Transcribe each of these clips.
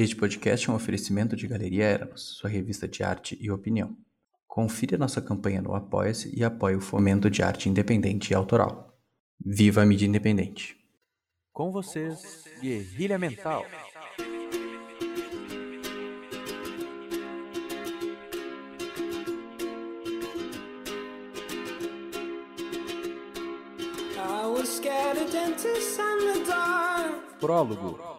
Este podcast é um oferecimento de Galeria Eramos, sua revista de arte e opinião. Confira nossa campanha no Apoia-se e apoie o fomento de arte independente e autoral. Viva a mídia independente! Com vocês, Guerrilha Mental. Prólogo.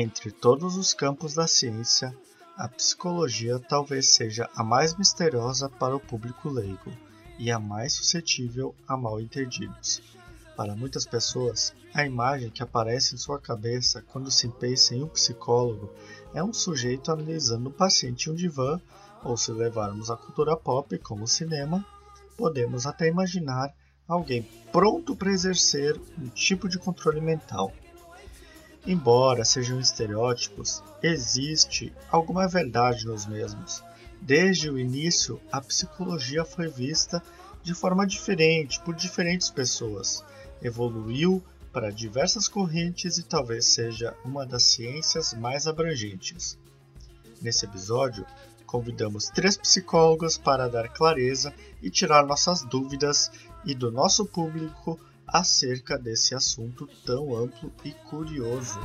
Entre todos os campos da ciência, a psicologia talvez seja a mais misteriosa para o público leigo e a mais suscetível a mal-entendidos. Para muitas pessoas, a imagem que aparece em sua cabeça quando se pensa em um psicólogo é um sujeito analisando o paciente em um divã, ou se levarmos a cultura pop como o cinema, podemos até imaginar alguém pronto para exercer um tipo de controle mental. Embora sejam estereótipos, existe alguma verdade nos mesmos. Desde o início, a psicologia foi vista de forma diferente por diferentes pessoas, evoluiu para diversas correntes e talvez seja uma das ciências mais abrangentes. Nesse episódio, convidamos três psicólogos para dar clareza e tirar nossas dúvidas e do nosso público acerca desse assunto tão amplo e curioso.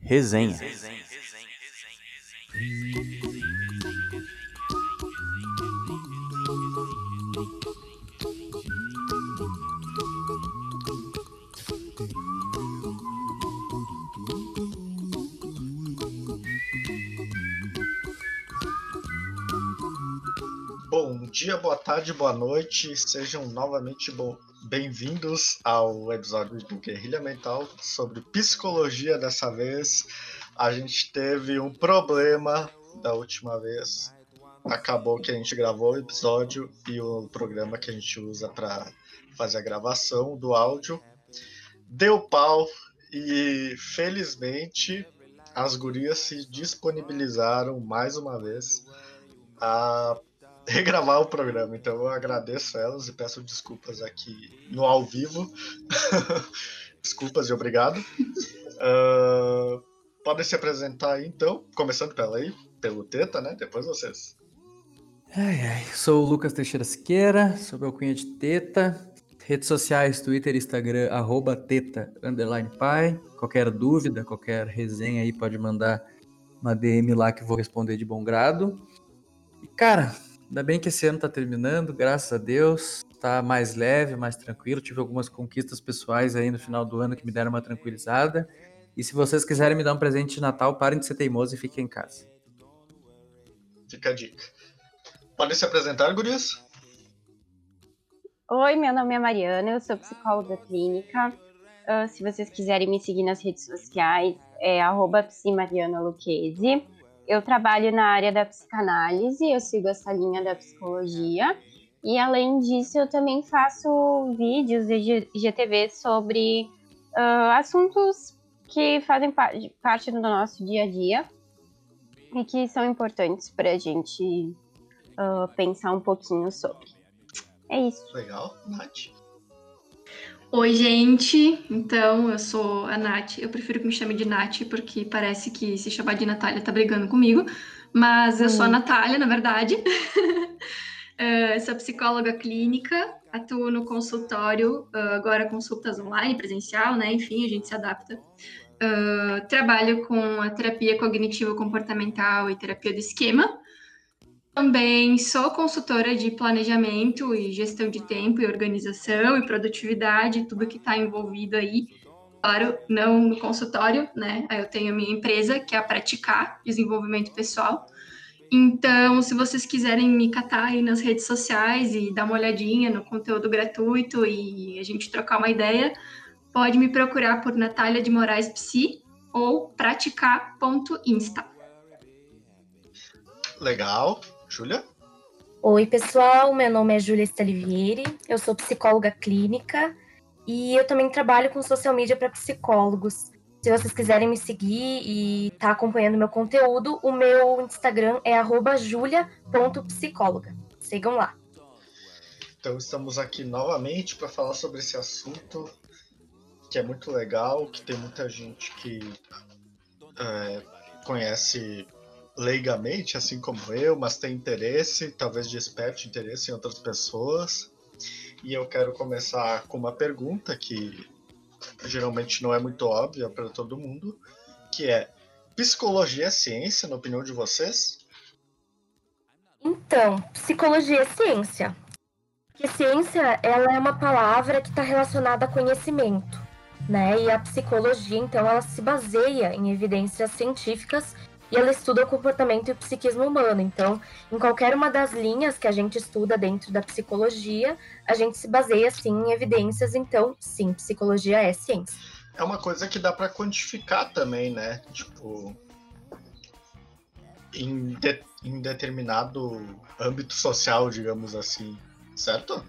Resenha. Bom dia, boa tarde, boa noite, sejam novamente bem-vindos ao episódio do Guerrilha Mental sobre psicologia. Dessa vez a gente teve um problema da última vez. Acabou que a gente gravou o episódio e o programa que a gente usa para fazer a gravação do áudio deu pau e felizmente as gurias se disponibilizaram mais uma vez a regravar o programa. Então eu agradeço elas e peço desculpas aqui no ao vivo. desculpas e obrigado. Uh, podem se apresentar aí, então, começando pela aí, pelo Teta, né? Depois vocês. Ai, ai. Sou o Lucas Teixeira Siqueira, sou meu cunha de Teta. Redes sociais, Twitter, Instagram, arroba teta, underline pai. Qualquer dúvida, qualquer resenha aí, pode mandar uma DM lá que eu vou responder de bom grado. E, cara, Ainda bem que esse ano tá terminando, graças a Deus. Tá mais leve, mais tranquilo. Tive algumas conquistas pessoais aí no final do ano que me deram uma tranquilizada. E se vocês quiserem me dar um presente de Natal, parem de ser teimosos e fiquem em casa. Fica a dica. Podem se apresentar, gurias? Oi, meu nome é Mariana, eu sou psicóloga clínica. Uh, se vocês quiserem me seguir nas redes sociais, é arroba eu trabalho na área da psicanálise, eu sigo essa linha da psicologia. E além disso, eu também faço vídeos de IGTV sobre uh, assuntos que fazem parte do nosso dia a dia e que são importantes para a gente uh, pensar um pouquinho sobre. É isso. Legal, Nath. Oi, gente. Então, eu sou a Nath. Eu prefiro que me chame de Nath, porque parece que se chamar de Natália tá brigando comigo. Mas eu hum. sou a Natália, na verdade. uh, sou psicóloga clínica, atuo no consultório, uh, agora consultas online, presencial, né? Enfim, a gente se adapta. Uh, trabalho com a terapia cognitivo-comportamental e terapia do esquema. Também sou consultora de planejamento e gestão de tempo e organização e produtividade, tudo que está envolvido aí. Claro, não no consultório, né? Eu tenho a minha empresa, que é a Praticar Desenvolvimento Pessoal. Então, se vocês quiserem me catar aí nas redes sociais e dar uma olhadinha no conteúdo gratuito e a gente trocar uma ideia, pode me procurar por Natália de Moraes Psi ou praticar.insta. Legal. Júlia? Oi, pessoal. Meu nome é Júlia Stalivieri. Eu sou psicóloga clínica e eu também trabalho com social media para psicólogos. Se vocês quiserem me seguir e estar tá acompanhando meu conteúdo, o meu Instagram é julia.psicóloga. Sigam lá. Então estamos aqui novamente para falar sobre esse assunto que é muito legal, que tem muita gente que é, conhece leigamente, assim como eu, mas tem interesse, talvez desperte interesse em outras pessoas. E eu quero começar com uma pergunta que geralmente não é muito óbvia para todo mundo, que é: psicologia é ciência, na opinião de vocês? Então, psicologia é ciência. Porque ciência, ela é uma palavra que está relacionada a conhecimento, né? E a psicologia, então, ela se baseia em evidências científicas e ela estuda o comportamento e o psiquismo humano. Então, em qualquer uma das linhas que a gente estuda dentro da psicologia, a gente se baseia sim em evidências. Então, sim, psicologia é ciência. É uma coisa que dá para quantificar também, né? Tipo, em, de, em determinado âmbito social, digamos assim, certo?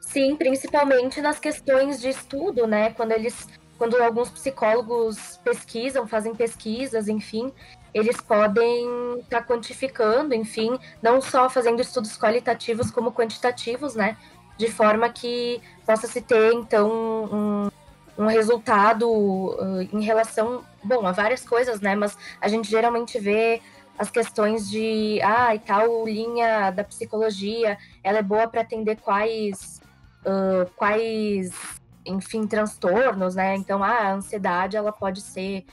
Sim, principalmente nas questões de estudo, né? Quando eles quando alguns psicólogos pesquisam, fazem pesquisas, enfim, eles podem estar tá quantificando, enfim, não só fazendo estudos qualitativos como quantitativos, né? De forma que possa se ter, então, um, um resultado uh, em relação, bom, a várias coisas, né? Mas a gente geralmente vê as questões de, ah, e tal linha da psicologia, ela é boa para atender quais, uh, quais enfim, transtornos, né? Então, a ansiedade, ela pode ser,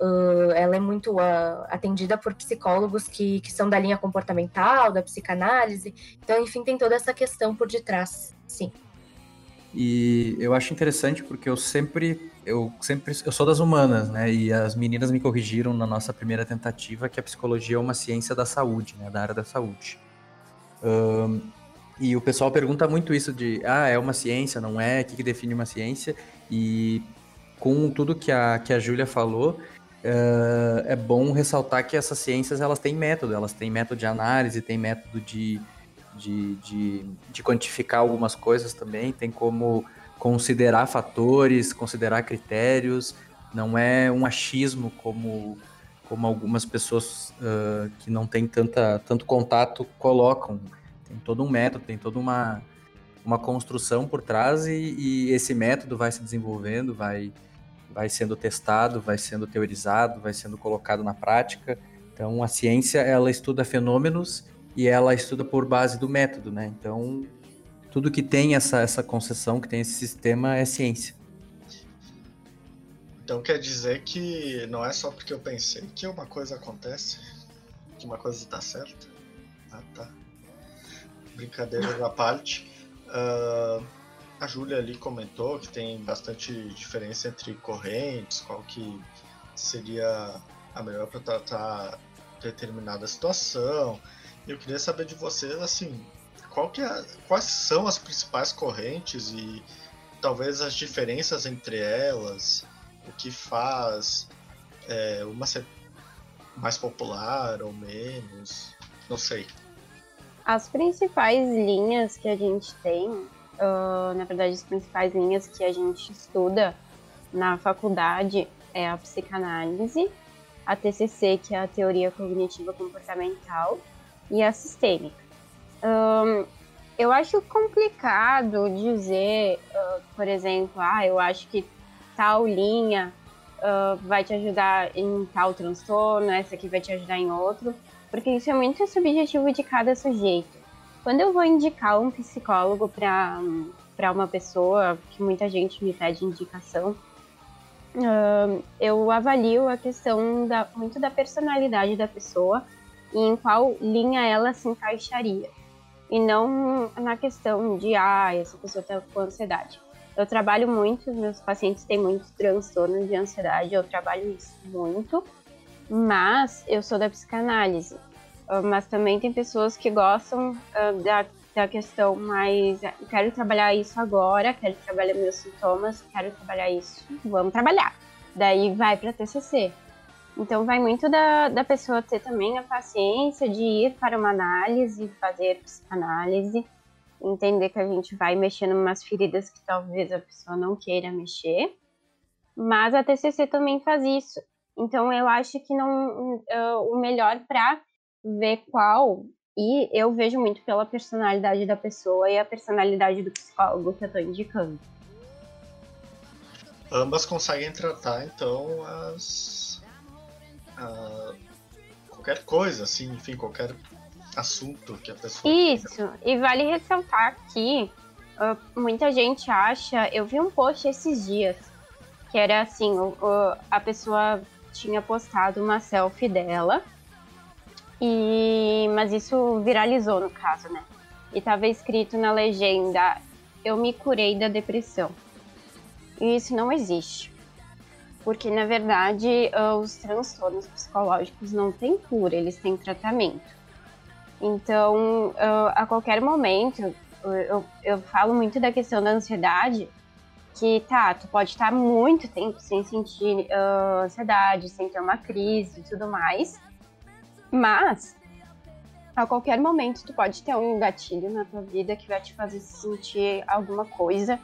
uh, ela é muito uh, atendida por psicólogos que, que são da linha comportamental, da psicanálise. Então, enfim, tem toda essa questão por detrás, sim. E eu acho interessante porque eu sempre, eu sempre, eu sou das humanas, né? E as meninas me corrigiram na nossa primeira tentativa que a psicologia é uma ciência da saúde, né? Da área da saúde. Um, e o pessoal pergunta muito isso de, ah, é uma ciência, não é? O que, que define uma ciência? E com tudo que a, que a Júlia falou, uh, é bom ressaltar que essas ciências, elas têm método, elas têm método de análise, têm método de, de, de, de quantificar algumas coisas também, tem como considerar fatores, considerar critérios, não é um achismo como, como algumas pessoas uh, que não têm tanta, tanto contato colocam tem todo um método, tem toda uma, uma construção por trás e, e, esse método vai se desenvolvendo, vai, vai sendo testado, vai sendo teorizado, vai sendo colocado na prática. Então, a ciência, ela estuda fenômenos e ela estuda por base do método, né? Então, tudo que tem essa, essa concessão, que tem esse sistema, é ciência. Então quer dizer que não é só porque eu pensei que uma coisa acontece, que uma coisa está certa? Ah, tá brincadeiras à parte, uh, a Júlia ali comentou que tem bastante diferença entre correntes, qual que seria a melhor para tratar determinada situação. Eu queria saber de vocês, assim, qual que é, quais são as principais correntes e talvez as diferenças entre elas, o que faz é, uma ser mais popular ou menos, não sei. As principais linhas que a gente tem, uh, na verdade, as principais linhas que a gente estuda na faculdade é a psicanálise, a TCC, que é a teoria cognitiva comportamental, e a sistêmica. Um, eu acho complicado dizer, uh, por exemplo, ah, eu acho que tal linha uh, vai te ajudar em tal transtorno, essa aqui vai te ajudar em outro porque isso é muito subjetivo de cada sujeito. Quando eu vou indicar um psicólogo para uma pessoa, que muita gente me pede indicação, eu avalio a questão da, muito da personalidade da pessoa e em qual linha ela se encaixaria. E não na questão de, ah, essa pessoa está com ansiedade. Eu trabalho muito, meus pacientes têm muitos transtornos de ansiedade, eu trabalho isso muito, mas eu sou da psicanálise. Ah, mas também tem pessoas que gostam uh, da, da questão mais. Ah, quero trabalhar isso agora, quero trabalhar meus sintomas, quero trabalhar isso, vamos trabalhar. Daí vai para TCC. Então vai muito da, da pessoa ter também a paciência de ir para uma análise, fazer psicanálise, entender que a gente vai mexendo umas feridas que talvez a pessoa não queira mexer. Mas a TCC também faz isso. Então eu acho que não uh, o melhor para ver qual E eu vejo muito pela personalidade da pessoa e a personalidade do psicólogo que eu tô indicando. Ambas conseguem tratar, então, as. qualquer coisa, assim, enfim, qualquer assunto que a pessoa. Isso, e vale ressaltar que uh, muita gente acha. Eu vi um post esses dias que era assim: o, a pessoa tinha postado uma selfie dela e, mas isso viralizou no caso, né? E tava escrito na legenda: Eu me curei da depressão. E isso não existe. Porque, na verdade, ah, os transtornos psicológicos não têm cura, eles têm tratamento. Então, ah, a qualquer momento, eu, eu falo muito da questão da ansiedade, que tá, tu pode estar muito tempo sem sentir uh, ansiedade, sem ter uma crise e tudo mais, mas, a qualquer momento, tu pode ter um gatilho na tua vida que vai te fazer sentir alguma coisa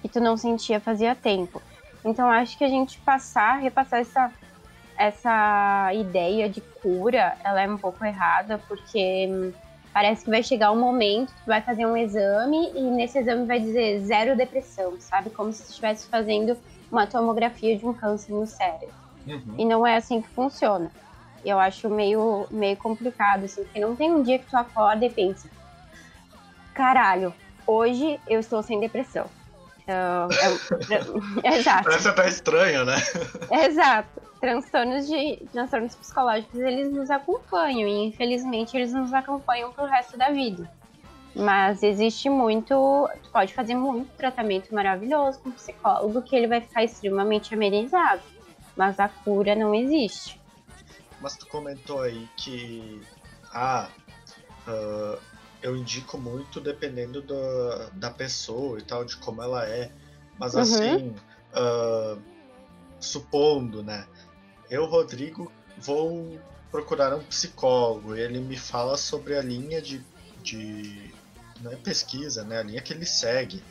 que tu não sentia fazia tempo. Então, acho que a gente passar, repassar essa, essa ideia de cura, ela é um pouco errada, porque parece que vai chegar um momento, tu vai fazer um exame e nesse exame vai dizer zero depressão, sabe? Como se estivesse fazendo uma tomografia de um câncer no cérebro. Uhum. E não é assim que funciona. Eu acho meio, meio complicado, assim, porque não tem um dia que tu acorda e pensa, caralho, hoje eu estou sem depressão. Uh, é, é, exato. Parece até estranho, né? Exato. Transtornos, de, transtornos psicológicos, eles nos acompanham e infelizmente eles nos acompanham pro resto da vida. Mas existe muito, tu pode fazer muito tratamento maravilhoso com um psicólogo que ele vai ficar extremamente amenizado, mas a cura não existe. Mas tu comentou aí que ah, uh, eu indico muito dependendo do, da pessoa e tal, de como ela é. Mas uhum. assim, uh, supondo, né? Eu, Rodrigo, vou procurar um psicólogo ele me fala sobre a linha de, de não é pesquisa, né? A linha que ele segue.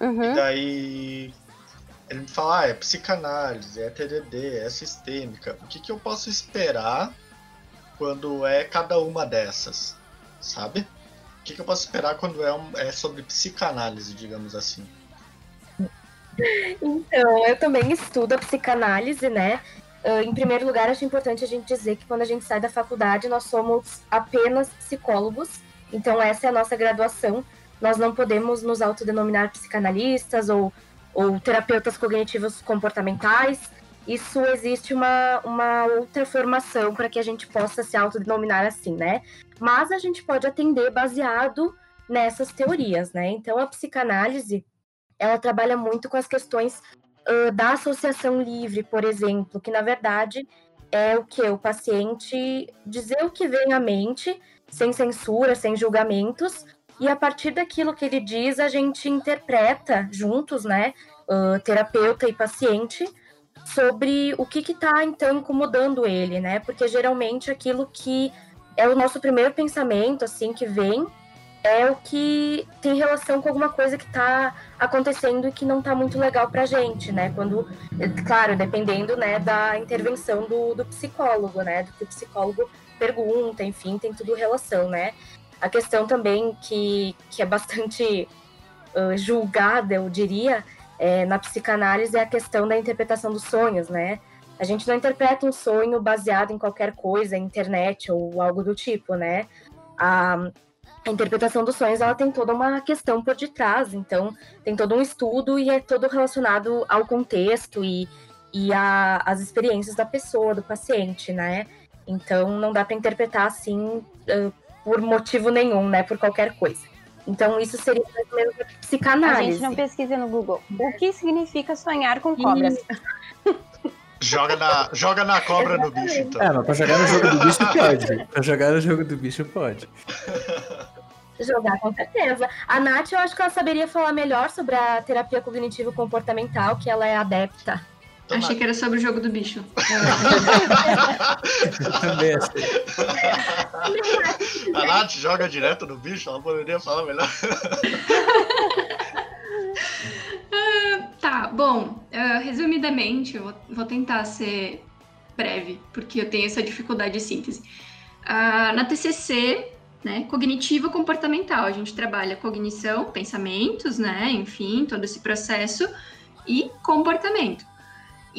Uhum. E daí ele me fala, ah, é psicanálise, é TDD, é sistêmica. O que, que eu posso esperar quando é cada uma dessas, sabe? Que, que eu posso esperar quando é, um, é sobre psicanálise, digamos assim? Então, eu também estudo a psicanálise, né? Uh, em primeiro lugar, acho importante a gente dizer que quando a gente sai da faculdade, nós somos apenas psicólogos. Então, essa é a nossa graduação. Nós não podemos nos autodenominar psicanalistas ou ou terapeutas cognitivos comportamentais. Isso existe uma, uma outra formação para que a gente possa se autodenominar assim, né? Mas a gente pode atender baseado nessas teorias, né? Então a psicanálise ela trabalha muito com as questões uh, da associação livre, por exemplo, que na verdade é o que o paciente dizer o que vem à mente, sem censura, sem julgamentos, e a partir daquilo que ele diz, a gente interpreta juntos, né, uh, terapeuta e paciente, sobre o que está então incomodando ele, né? Porque geralmente aquilo que é o nosso primeiro pensamento, assim, que vem, é o que tem relação com alguma coisa que está acontecendo e que não está muito legal para gente, né? Quando, claro, dependendo, né, da intervenção do, do psicólogo, né? Do que o psicólogo pergunta, enfim, tem tudo relação, né? A questão também que, que é bastante uh, julgada, eu diria, é, na psicanálise é a questão da interpretação dos sonhos, né? A gente não interpreta um sonho baseado em qualquer coisa, internet ou algo do tipo, né? A, a interpretação dos sonhos ela tem toda uma questão por detrás, então tem todo um estudo e é todo relacionado ao contexto e, e a, as experiências da pessoa, do paciente, né? Então não dá para interpretar assim uh, por motivo nenhum, né? Por qualquer coisa. Então, isso seria mais ou menos a psicanálise. A gente não pesquisa no Google. O que significa sonhar com cobras? Joga na, joga na cobra no bicho, então. É, mas pra jogar no jogo do bicho pode. Pra jogar no jogo do bicho pode. Jogar, com certeza. A Nath, eu acho que ela saberia falar melhor sobre a terapia cognitivo-comportamental, que ela é adepta. Achei que era sobre o jogo do bicho. Também achei. A Nath joga direto no bicho, ela poderia falar melhor. uh, tá, bom. Uh, resumidamente, eu vou, vou, tentar ser breve, porque eu tenho essa dificuldade de síntese. Uh, na TCC, né? Cognitivo comportamental. A gente trabalha cognição, pensamentos, né? Enfim, todo esse processo e comportamento.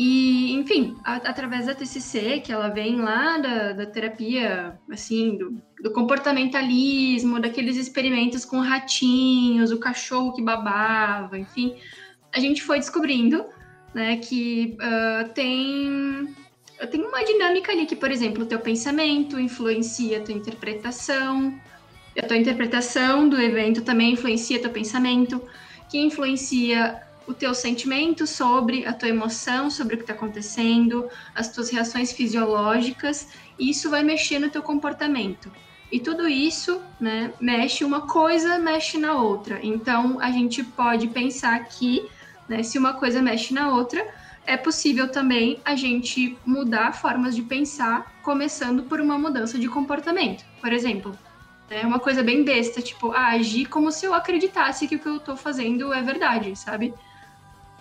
E, enfim, a, através da TCC, que ela vem lá da, da terapia, assim, do, do, comportamentalismo, daqueles experimentos com ratinhos, o cachorro que babava, enfim, a gente foi descobrindo, né, que uh, tem tem uma dinâmica ali que, por exemplo, o teu pensamento influencia a tua interpretação, a tua interpretação do evento também influencia teu pensamento, que influencia o teu sentimento sobre a tua emoção, sobre o que está acontecendo, as tuas reações fisiológicas, e isso vai mexer no teu comportamento. E tudo isso, né, mexe uma coisa, mexe na outra. Então, a gente pode pensar que, né, se uma coisa mexe na outra, é possível também a gente mudar formas de pensar, começando por uma mudança de comportamento. Por exemplo, é uma coisa bem besta, tipo, ah, agir como se eu acreditasse que o que eu estou fazendo é verdade, sabe?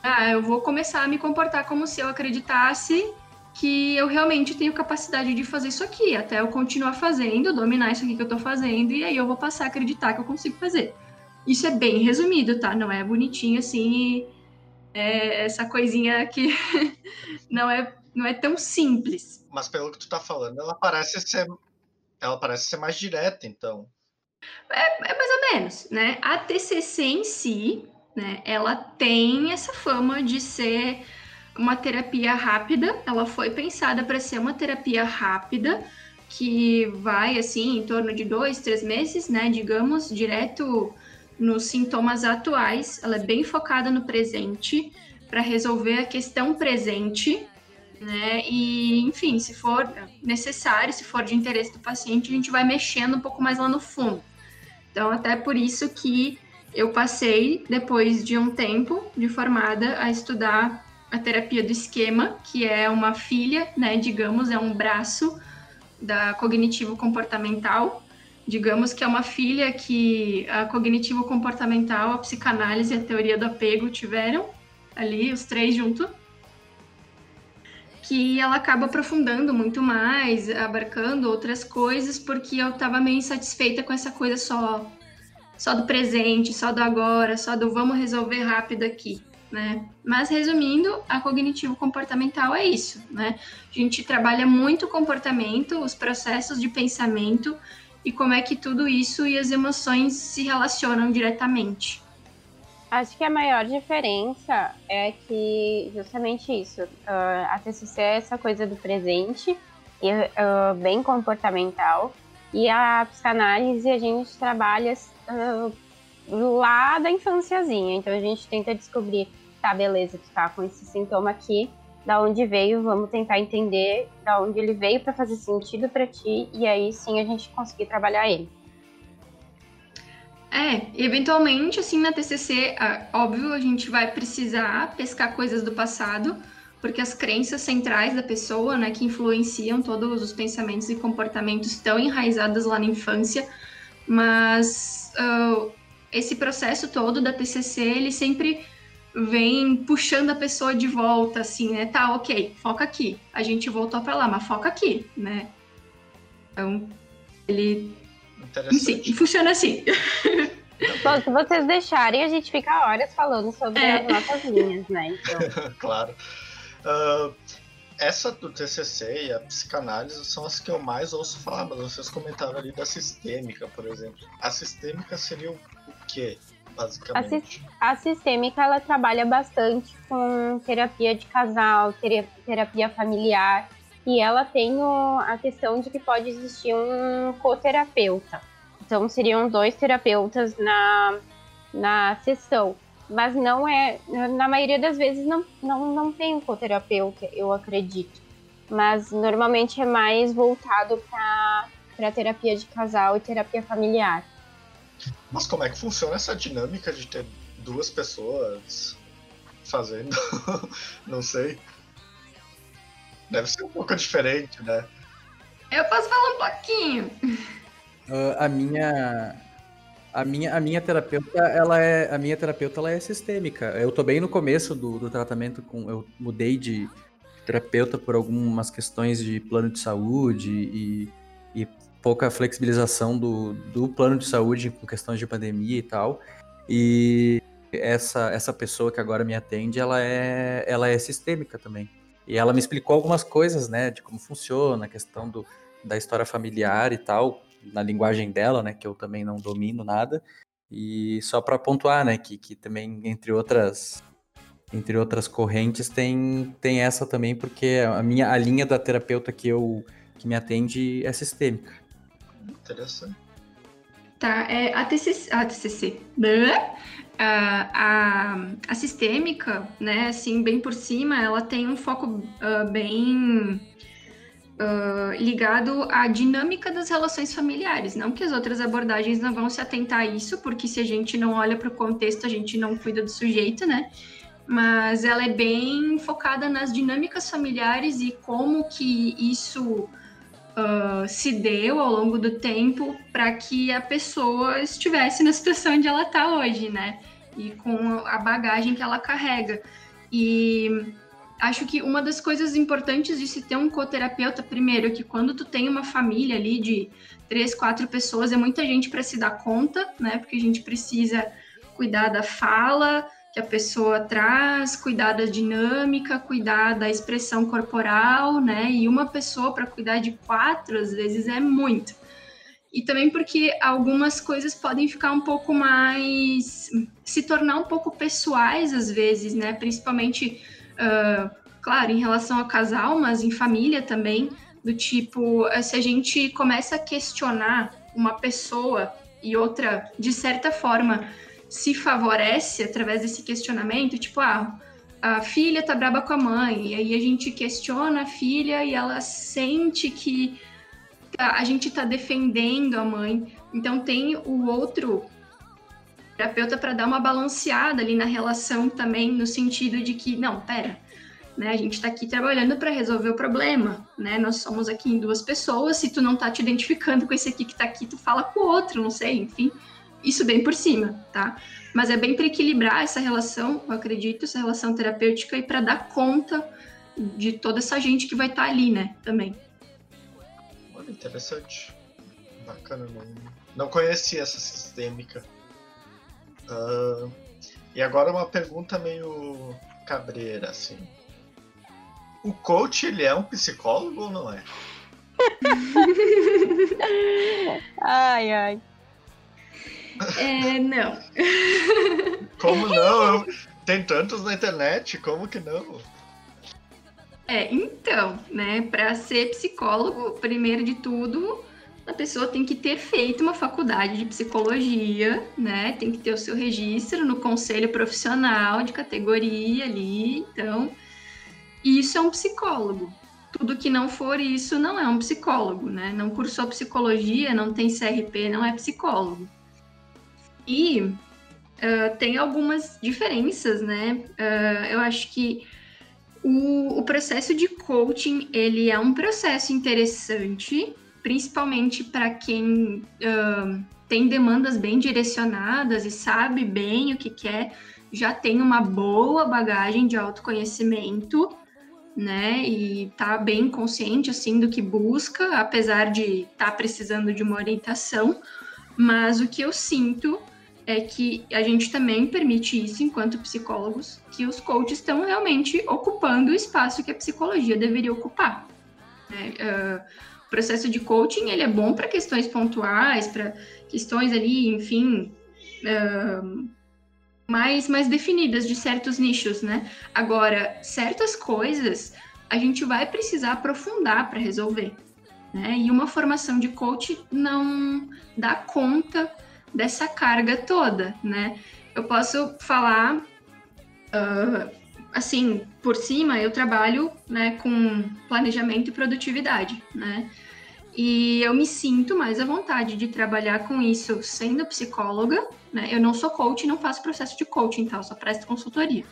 Ah, eu vou começar a me comportar como se eu acreditasse que eu realmente tenho capacidade de fazer isso aqui, até eu continuar fazendo, dominar isso aqui que eu tô fazendo, e aí eu vou passar a acreditar que eu consigo fazer. Isso é bem resumido, tá? Não é bonitinho assim, é essa coisinha que não é, não é tão simples. Mas pelo que tu tá falando, ela parece ser, ela parece ser mais direta, então. É, é mais ou menos, né? A TCC em si, né? Ela tem essa fama de ser uma terapia rápida. Ela foi pensada para ser uma terapia rápida que vai assim em torno de dois, três meses, né? Digamos, direto nos sintomas atuais. Ela é bem focada no presente para resolver a questão presente, né? E, enfim, se for necessário, se for de interesse do paciente, a gente vai mexendo um pouco mais lá no fundo. Então, até por isso que eu passei, depois de um tempo de formada, a estudar a terapia do esquema, que é uma filha, né, digamos, é um braço da cognitivo comportamental. Digamos que é uma filha que a cognitivo comportamental, a psicanálise e a teoria do apego tiveram ali, os três juntos. Que ela acaba aprofundando muito mais, abarcando outras coisas, porque eu estava meio insatisfeita com essa coisa só só do presente, só do agora, só do vamos resolver rápido aqui, né? Mas resumindo, a cognitivo comportamental é isso, né? A gente trabalha muito o comportamento, os processos de pensamento e como é que tudo isso e as emoções se relacionam diretamente. Acho que a maior diferença é que justamente isso, uh, a TCC é essa coisa do presente e uh, bem comportamental e a psicanálise a gente trabalha uh, lá da infânciazinha. Então a gente tenta descobrir, tá, beleza, tu tá com esse sintoma aqui, da onde veio, vamos tentar entender da onde ele veio para fazer sentido para ti e aí sim a gente conseguir trabalhar ele. É, eventualmente, assim, na TCC, óbvio, a gente vai precisar pescar coisas do passado, porque as crenças centrais da pessoa, né, que influenciam todos os pensamentos e comportamentos estão enraizadas lá na infância, mas uh, esse processo todo da TCC, ele sempre vem puxando a pessoa de volta, assim, né? Tá, ok, foca aqui. A gente voltou para lá, mas foca aqui, né? Então, ele. Sim, funciona assim. Bom, se vocês deixarem, a gente fica horas falando sobre é. as nossas linhas, né? Então... claro. Uh, essa do TCC e a psicanálise são as que eu mais ouço falar, mas vocês comentaram ali da sistêmica, por exemplo. A sistêmica seria o quê, basicamente? A, sistêmica, ela trabalha bastante com terapia de casal, terapia familiar, e ela tem o, a questão de que pode existir um coterapeuta. Então, seriam dois terapeutas na, na sessão mas não é, na maioria das vezes não, não, não tem um coterapeuta, eu acredito. Mas normalmente é mais voltado para terapia de casal e terapia familiar. Mas como é que funciona essa dinâmica de ter duas pessoas fazendo? não sei. Deve ser um pouco diferente, né? Eu posso falar um pouquinho. Uh, a minha a minha, a minha terapeuta, ela é, a minha terapeuta, ela é sistêmica. Eu tô bem no começo do, do tratamento com, eu mudei de terapeuta por algumas questões de plano de saúde e, e pouca flexibilização do, do plano de saúde com questões de pandemia e tal. E essa, essa pessoa que agora me atende, ela é, ela é sistêmica também. E ela me explicou algumas coisas, né, de como funciona, a questão do, da história familiar e tal, na linguagem dela, né, que eu também não domino nada. E só para pontuar, né, que, que também, entre outras entre outras correntes, tem, tem essa também, porque a minha a linha da terapeuta que eu que me atende é sistêmica. Interessante. Tá, é, a TCC, a, TCC a, a, a, sistêmica, né, assim, bem por cima, ela tem um foco uh, bem uh, ligado à dinâmica das relações familiares. Não que as outras abordagens não vão se atentar a isso, porque se a gente não olha para o contexto, a gente não cuida do sujeito, né? Mas ela é bem focada nas dinâmicas familiares e como que isso uh, se deu ao longo do tempo para que a pessoa estivesse na situação onde ela está hoje, né? E com a bagagem que ela carrega. E acho que uma das coisas importantes de se ter um coterapeuta, primeiro, é que quando tu tem uma família ali de três, quatro pessoas, é muita gente para se dar conta, né? Porque a gente precisa cuidar da fala, que a pessoa traz, cuidar da dinâmica, cuidar da expressão corporal, né? E uma pessoa para cuidar de quatro, às vezes, é muito. E também porque algumas coisas podem ficar um pouco mais. se tornar um pouco pessoais, às vezes, né? Principalmente, uh, claro, em relação a casal, mas em família também. Do tipo, se a gente começa a questionar uma pessoa e outra, de certa forma, se favorece através desse questionamento, tipo, ah, a filha tá braba com a mãe, e aí a gente questiona a filha e ela sente que a gente tá defendendo a mãe. Então tem o outro terapeuta para dar uma balanceada ali na relação também, no sentido de que, não, pera, né, a gente está aqui trabalhando para resolver o problema, né? Nós somos aqui em duas pessoas, se tu não tá te identificando com esse aqui que tá aqui, tu fala com o outro, não sei, enfim. Isso bem por cima, tá? Mas é bem para equilibrar essa relação, eu acredito, essa relação terapêutica e para dar conta de toda essa gente que vai estar tá ali, né? Também. Olha, interessante. Bacana, não, não conhecia essa sistêmica. Uh, e agora uma pergunta meio cabreira, assim. O coach, ele é um psicólogo ou não é? ai, ai. É, não. Como não? Tem tantos na internet, como que não? É, então, né, para ser psicólogo, primeiro de tudo, a pessoa tem que ter feito uma faculdade de psicologia, né? Tem que ter o seu registro no conselho profissional de categoria ali. Então, isso é um psicólogo. Tudo que não for isso não é um psicólogo, né? Não cursou psicologia, não tem CRP, não é psicólogo. E uh, tem algumas diferenças, né? Uh, eu acho que o, o, processo de coaching ele é um processo interessante, principalmente para quem uh, tem demandas bem direcionadas e sabe bem o que quer, já tem uma boa bagagem de autoconhecimento, né? E tá bem consciente assim do que busca, apesar de estar tá precisando de uma orientação. Mas o que eu sinto é que a gente também permite isso enquanto psicólogos, que os coaches estão realmente ocupando o espaço que a psicologia deveria ocupar. Né? Uh, o processo de coaching ele é bom para questões pontuais, para questões ali, enfim, uh, mais, mais definidas de certos nichos, né? Agora, certas coisas a gente vai precisar aprofundar para resolver. Né? E uma formação de coach não dá conta dessa carga toda, né? Eu posso falar, uh, assim, por cima, eu trabalho né, com planejamento e produtividade, né? E eu me sinto mais à vontade de trabalhar com isso sendo psicóloga, né? Eu não sou coach, não faço processo de coaching, então, só presto consultoria.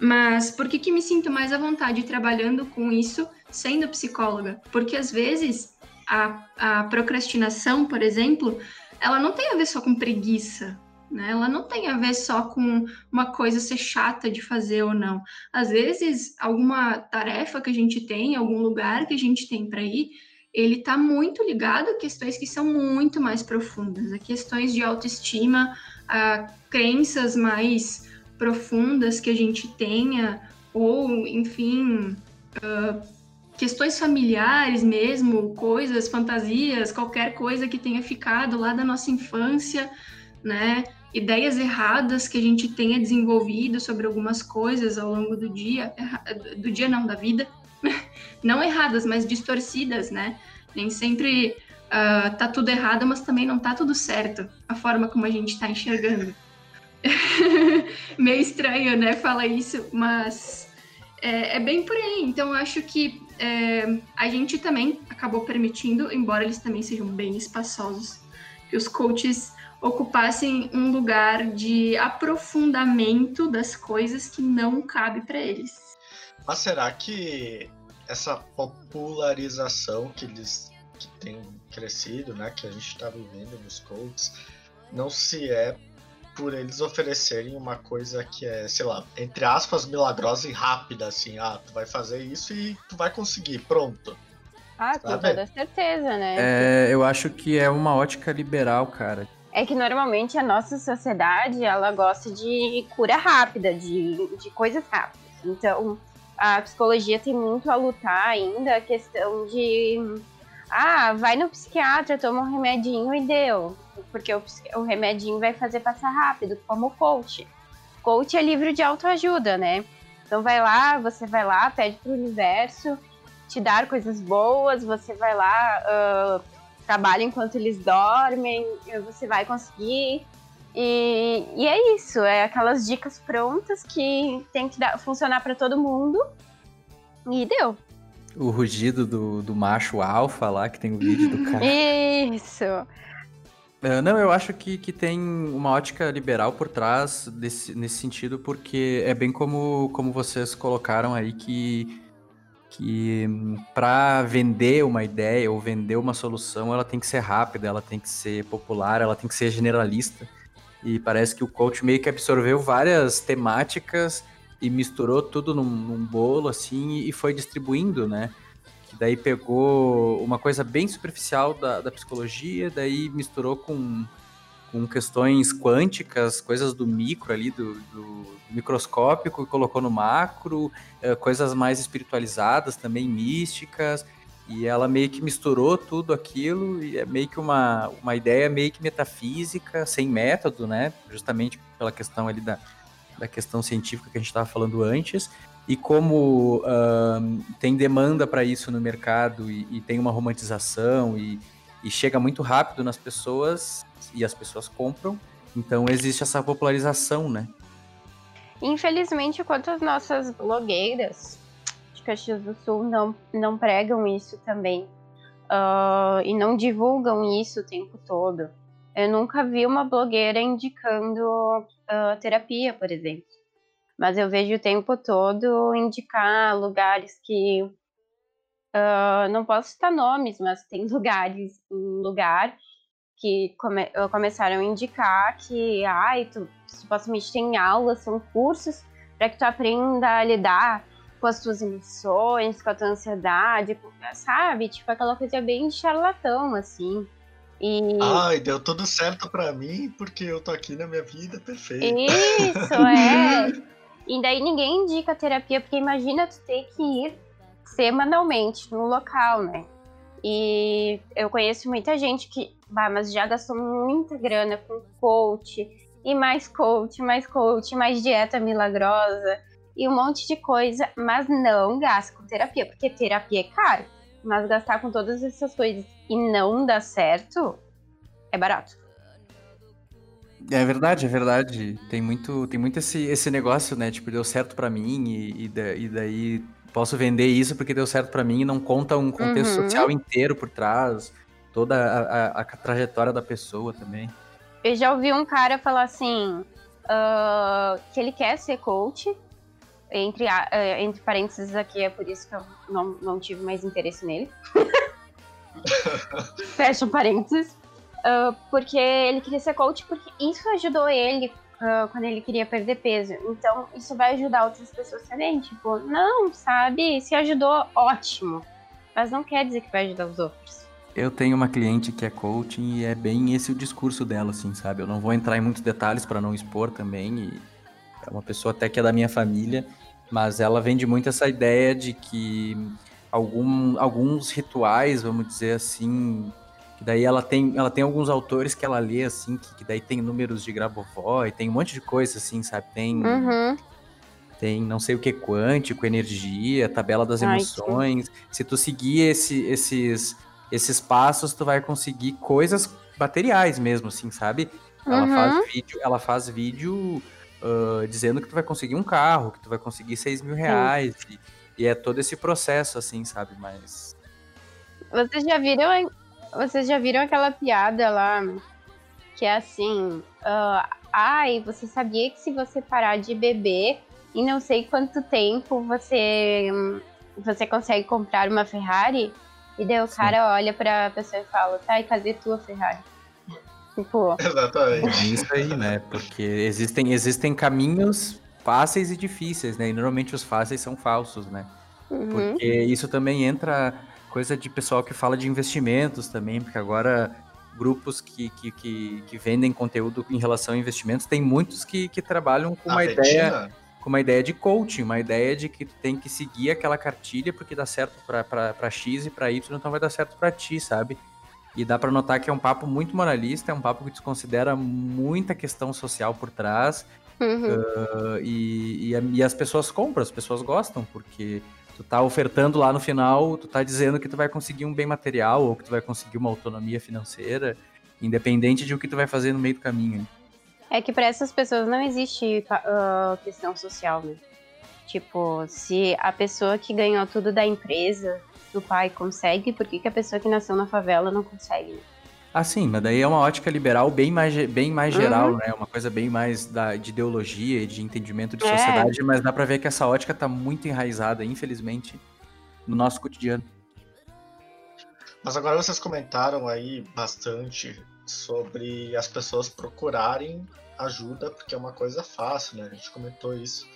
Mas por que, que me sinto mais à vontade trabalhando com isso sendo psicóloga? Porque às vezes a, a procrastinação, por exemplo, ela não tem a ver só com preguiça, né? Ela não tem a ver só com uma coisa ser chata de fazer ou não. Às vezes, alguma tarefa que a gente tem, algum lugar que a gente tem para ir, ele está muito ligado a questões que são muito mais profundas, a questões de autoestima, a crenças mais profundas que a gente tenha, ou, enfim, uh, questões familiares mesmo, coisas, fantasias, qualquer coisa que tenha ficado lá da nossa infância, né? Ideias erradas que a gente tenha desenvolvido sobre algumas coisas ao longo do dia, do dia não, da vida, não erradas, mas distorcidas, né? Nem sempre uh, tá tudo errado, mas também não tá tudo certo, a forma como a gente tá enxergando. Meio estranho, né, falar isso, mas é, é, bem por aí. Então, eu acho que é, a gente também acabou permitindo, embora eles também sejam bem espaçosos, que os coaches ocupassem um lugar de aprofundamento das coisas que não cabe para eles. Mas será que essa popularização que eles que tem crescido, né, que a gente está vivendo nos coaches, não se é por eles oferecerem uma coisa que é, sei lá, entre aspas, milagrosa e rápida, assim, ah, tu vai fazer isso e tu vai conseguir, pronto. Ah, com toda certeza, né? É, eu acho que é uma ótica liberal, cara. É que normalmente a nossa sociedade, ela gosta de cura rápida, de, de coisas rápidas. Então, a psicologia tem muito a lutar ainda a questão de ah, vai no psiquiatra, toma um remedinho e deu. Porque o, o remedinho vai fazer passar rápido, como o coach. Coach é livro de autoajuda, né? Então vai lá, você vai lá, pede pro universo te dar coisas boas, você vai lá, uh, trabalha enquanto eles dormem, você vai conseguir. E, e é isso, é aquelas dicas prontas que tem que dar, funcionar para todo mundo. E deu. O rugido do, do macho alfa lá, que tem o vídeo do cara. Isso. Uh, não, eu acho que, que tem uma ótica liberal por trás desse, nesse sentido, porque é bem como, como vocês colocaram aí que, que para vender uma ideia ou vender uma solução, ela tem que ser rápida, ela tem que ser popular, ela tem que ser generalista. E parece que o coach meio que absorveu várias temáticas e misturou tudo num, num bolo assim e foi distribuindo, né? Que daí pegou uma coisa bem superficial da, da psicologia, daí misturou com, com questões quânticas, coisas do micro ali, do, do microscópico, colocou no macro, eh, coisas mais espiritualizadas também, místicas, e ela meio que misturou tudo aquilo, e é meio que uma, uma ideia meio que metafísica, sem método, né? Justamente pela questão ali da, da questão científica que a gente estava falando antes, e como uh, tem demanda para isso no mercado e, e, tem uma romantização e, e chega muito rápido nas pessoas e as pessoas compram, então existe essa popularização, né? Infelizmente, enquanto as nossas blogueiras de Caxias do Sul não, não pregam isso também uh, e não divulgam isso o tempo todo, eu nunca vi uma blogueira indicando uh, terapia, por exemplo. Mas eu vejo o tempo todo indicar lugares que. Uh, não posso citar nomes, mas tem lugares, um lugar que come, começaram a indicar que, ai, tu supostamente tem aulas, são cursos para que tu aprenda a lidar com as tuas emoções, com a tua ansiedade, sabe? Tipo aquela coisa bem de charlatão, assim. E... Ai, deu tudo certo para mim porque eu tô aqui na minha vida perfeita. Isso, é. e daí ninguém indica terapia, porque imagina tu ter que ir semanalmente no local, né? E eu conheço muita gente que, bah, mas já gastou muita grana com coach, e mais coach, mais coach, mais dieta milagrosa, e um monte de coisa, mas não gasta com terapia, porque terapia é caro. Mas gastar com todas essas coisas e não dá certo, é barato. É verdade, é verdade. Tem muito, tem muito esse, esse negócio, né? Tipo, deu certo para mim e, e, e, daí posso vender isso porque deu certo para mim e não conta um contexto uhum. social inteiro por trás, toda a, a, a, trajetória da pessoa também. Eu já ouvi um cara falar assim, uh, que ele quer ser coach, entre, uh, entre parênteses aqui, é por isso que eu não, não tive mais interesse nele. Fecha parênteses. Uh, porque ele queria ser coach, porque isso ajudou ele uh, quando ele queria perder peso. Então, isso vai ajudar outras pessoas também. Tipo, não, sabe? Se ajudou, ótimo. mas não quer dizer que vai ajudar os outros. Eu tenho uma cliente que é coaching e é bem esse o discurso dela, assim, sabe? Eu não vou entrar em muitos detalhes para não expor também. E é uma pessoa até que é da minha família, mas ela vende muito essa ideia de que algum, alguns rituais, vamos dizer assim, que daí ela tem, ela tem alguns autores que ela lê, assim, que, que daí tem números de Grabovoi, tem um monte de coisa, assim, sabe? Tem, Uhum. tem não sei o que quântico, energia, tabela das Ai, emoções. Se tu seguir esse, esses, esses passos, tu vai conseguir coisas materiais mesmo, assim, sabe? Ela Uhum. faz vídeo, ela faz vídeo ah, dizendo que tu vai conseguir um carro, que tu vai conseguir 6 mil reais. E, e é todo esse processo, assim, sabe? Mas. Vocês já viram, vocês já viram aquela piada lá que é assim, ah, ai, você sabia que se você parar de beber em não sei quanto tempo você você consegue comprar uma Ferrari? E daí o Sim. cara olha pra pessoa e fala, tá, e cadê tua Ferrari? tipo, Exatamente. É isso aí, né? Porque existem, existem caminhos fáceis e difíceis, né? E normalmente os fáceis são falsos, né? uhum, Porque isso também entra coisa de pessoal que fala de investimentos também, porque agora grupos que, que, que, que vendem conteúdo em relação a investimentos, tem muitos que, que trabalham com A uma ideia com uma ideia de coaching, uma ideia de que tu tem que seguir aquela cartilha porque dá certo para X e para Y, então vai dar certo para ti, sabe? E dá para notar que é um papo muito moralista, é um papo que desconsidera muita questão social por trás, uhum. uh, e, e, e as pessoas compram, as pessoas gostam, porque tu tá ofertando lá no final, tu tá dizendo que tu vai conseguir um bem material ou que tu vai conseguir uma autonomia financeira, independente de o que tu vai fazer no meio do caminho. É que para essas pessoas não existe ah, questão social, né? Tipo, se a pessoa que ganhou tudo da empresa, do pai, consegue, por que, que a pessoa que nasceu na favela não consegue? né? Ah, sim, mas daí é uma ótica liberal bem mais, bem mais geral, Uhum. né? Uma coisa bem mais da, de ideologia e de entendimento de É. sociedade, mas dá pra ver que essa ótica tá muito enraizada, infelizmente, no nosso cotidiano. Mas agora vocês comentaram aí bastante sobre as pessoas procurarem ajuda, porque é uma coisa fácil, né? A gente comentou isso.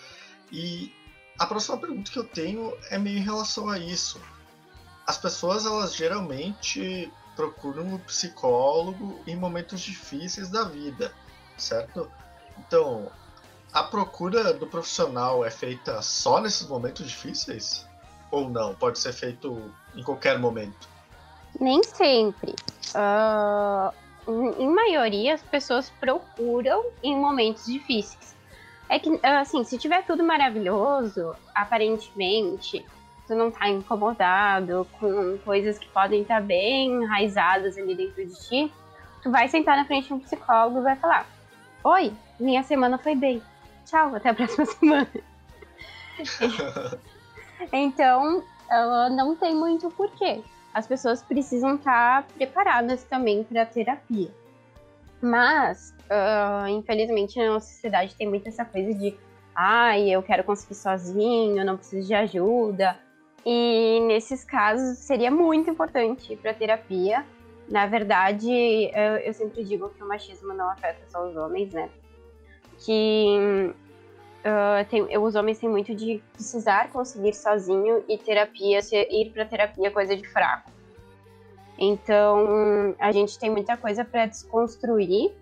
E a próxima pergunta que eu tenho é meio em relação a isso. As pessoas, elas geralmente procuram um psicólogo em momentos difíceis da vida, certo? Então, a procura do profissional é feita só nesses momentos difíceis? Ou não? Pode ser feito em qualquer momento? Nem sempre. Ah, em, maioria, as pessoas procuram em momentos difíceis. É que, assim, se tiver tudo maravilhoso, aparentemente, tu não tá incomodado com coisas que podem estar bem enraizadas ali dentro de ti, tu vai sentar na frente de um psicólogo e vai falar: Oi, minha semana foi bem. Tchau, até a próxima semana. Então, não tem muito porquê. As pessoas precisam estar preparadas também para terapia. Mas, ah, infelizmente, na nossa sociedade tem muito essa coisa de ai, eu quero conseguir sozinho, não preciso de ajuda. E nesses casos seria muito importante para terapia. Na verdade, eu, eu sempre digo que o machismo não afeta só os homens, né? Que ah, tem- os homens têm muito de precisar conseguir sozinho e terapia, ir para terapia é coisa de fraco. Então, a gente tem muita coisa para desconstruir,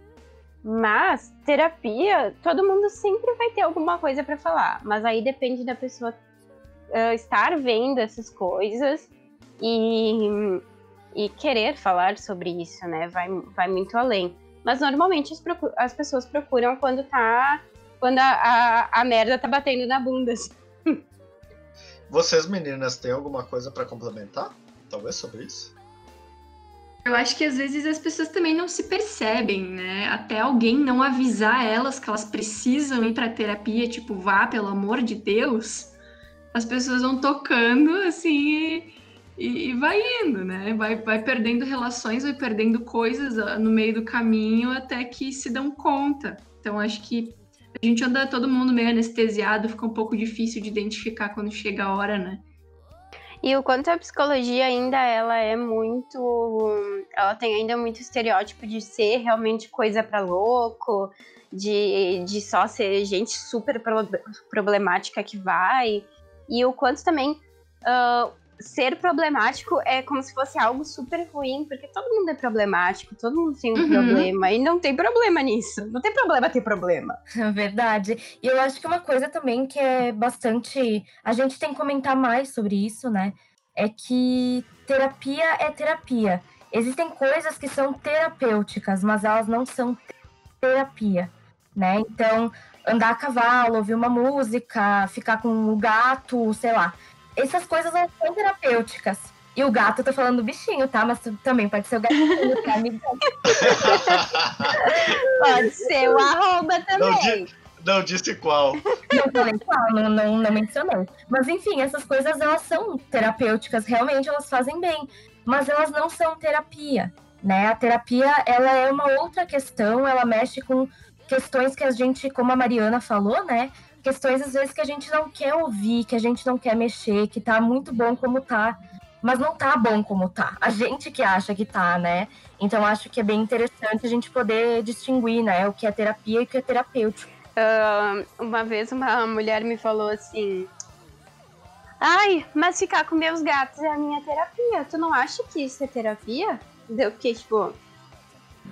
mas terapia, todo mundo sempre vai ter alguma coisa para falar, mas aí depende da pessoa ah, estar vendo essas coisas e, e querer falar sobre isso, né? Vai, vai muito além. Mas normalmente as, as pessoas procuram quando tá. Quando a, a, a merda tá batendo na bunda. assim. Vocês meninas têm alguma coisa pra complementar? Talvez sobre isso? Eu acho que às vezes as pessoas também não se percebem, né? Até alguém não avisar elas que elas precisam ir pra terapia, tipo, vá, pelo amor de Deus, as pessoas vão tocando assim e, e vai indo, né? Vai, vai perdendo relações, vai perdendo coisas ah, no meio do caminho até que se dão conta. Então acho que a gente anda todo mundo meio anestesiado, fica um pouco difícil de identificar quando chega a hora, né? E o quanto a psicologia ainda ela é muito. Ela tem ainda muito estereótipo de ser realmente coisa pra louco, de, de só ser gente super pro- problemática que vai. E o quanto também ah, ser problemático é como se fosse algo super ruim, porque todo mundo é problemático, todo mundo tem um Uhum. problema, e não tem problema nisso. Não tem problema ter problema. É verdade. E eu acho que uma coisa também que é bastante. A gente tem que comentar mais sobre isso, né? É que terapia é terapia. Existem coisas que são terapêuticas, mas elas não são terapia, né? Então, andar a cavalo, ouvir uma música, ficar com o gato, sei lá. Essas coisas não são terapêuticas. E o gato, eu tô falando do bichinho, tá? Mas também pode ser o gatinho, tá, amigão? Pode ser o arroba Não, também. di- não disse qual. Não falei qual, não, não, não mencionei. Mas enfim, essas coisas elas são terapêuticas, realmente elas fazem bem, mas elas não são terapia, né? A terapia, ela é uma outra questão, ela mexe com questões que a gente, como a Mariana falou, né? Questões às vezes que a gente não quer ouvir, que a gente não quer mexer, que tá muito bom como tá, mas não tá bom como tá. A gente que acha que tá, né? Então acho que é bem interessante a gente poder distinguir, né, o que é terapia e o que é terapêutico. Ah, uma vez uma mulher me falou assim: Ai, mas ficar com meus gatos é a minha terapia. Tu não acha que isso é terapia? Eu fiquei tipo,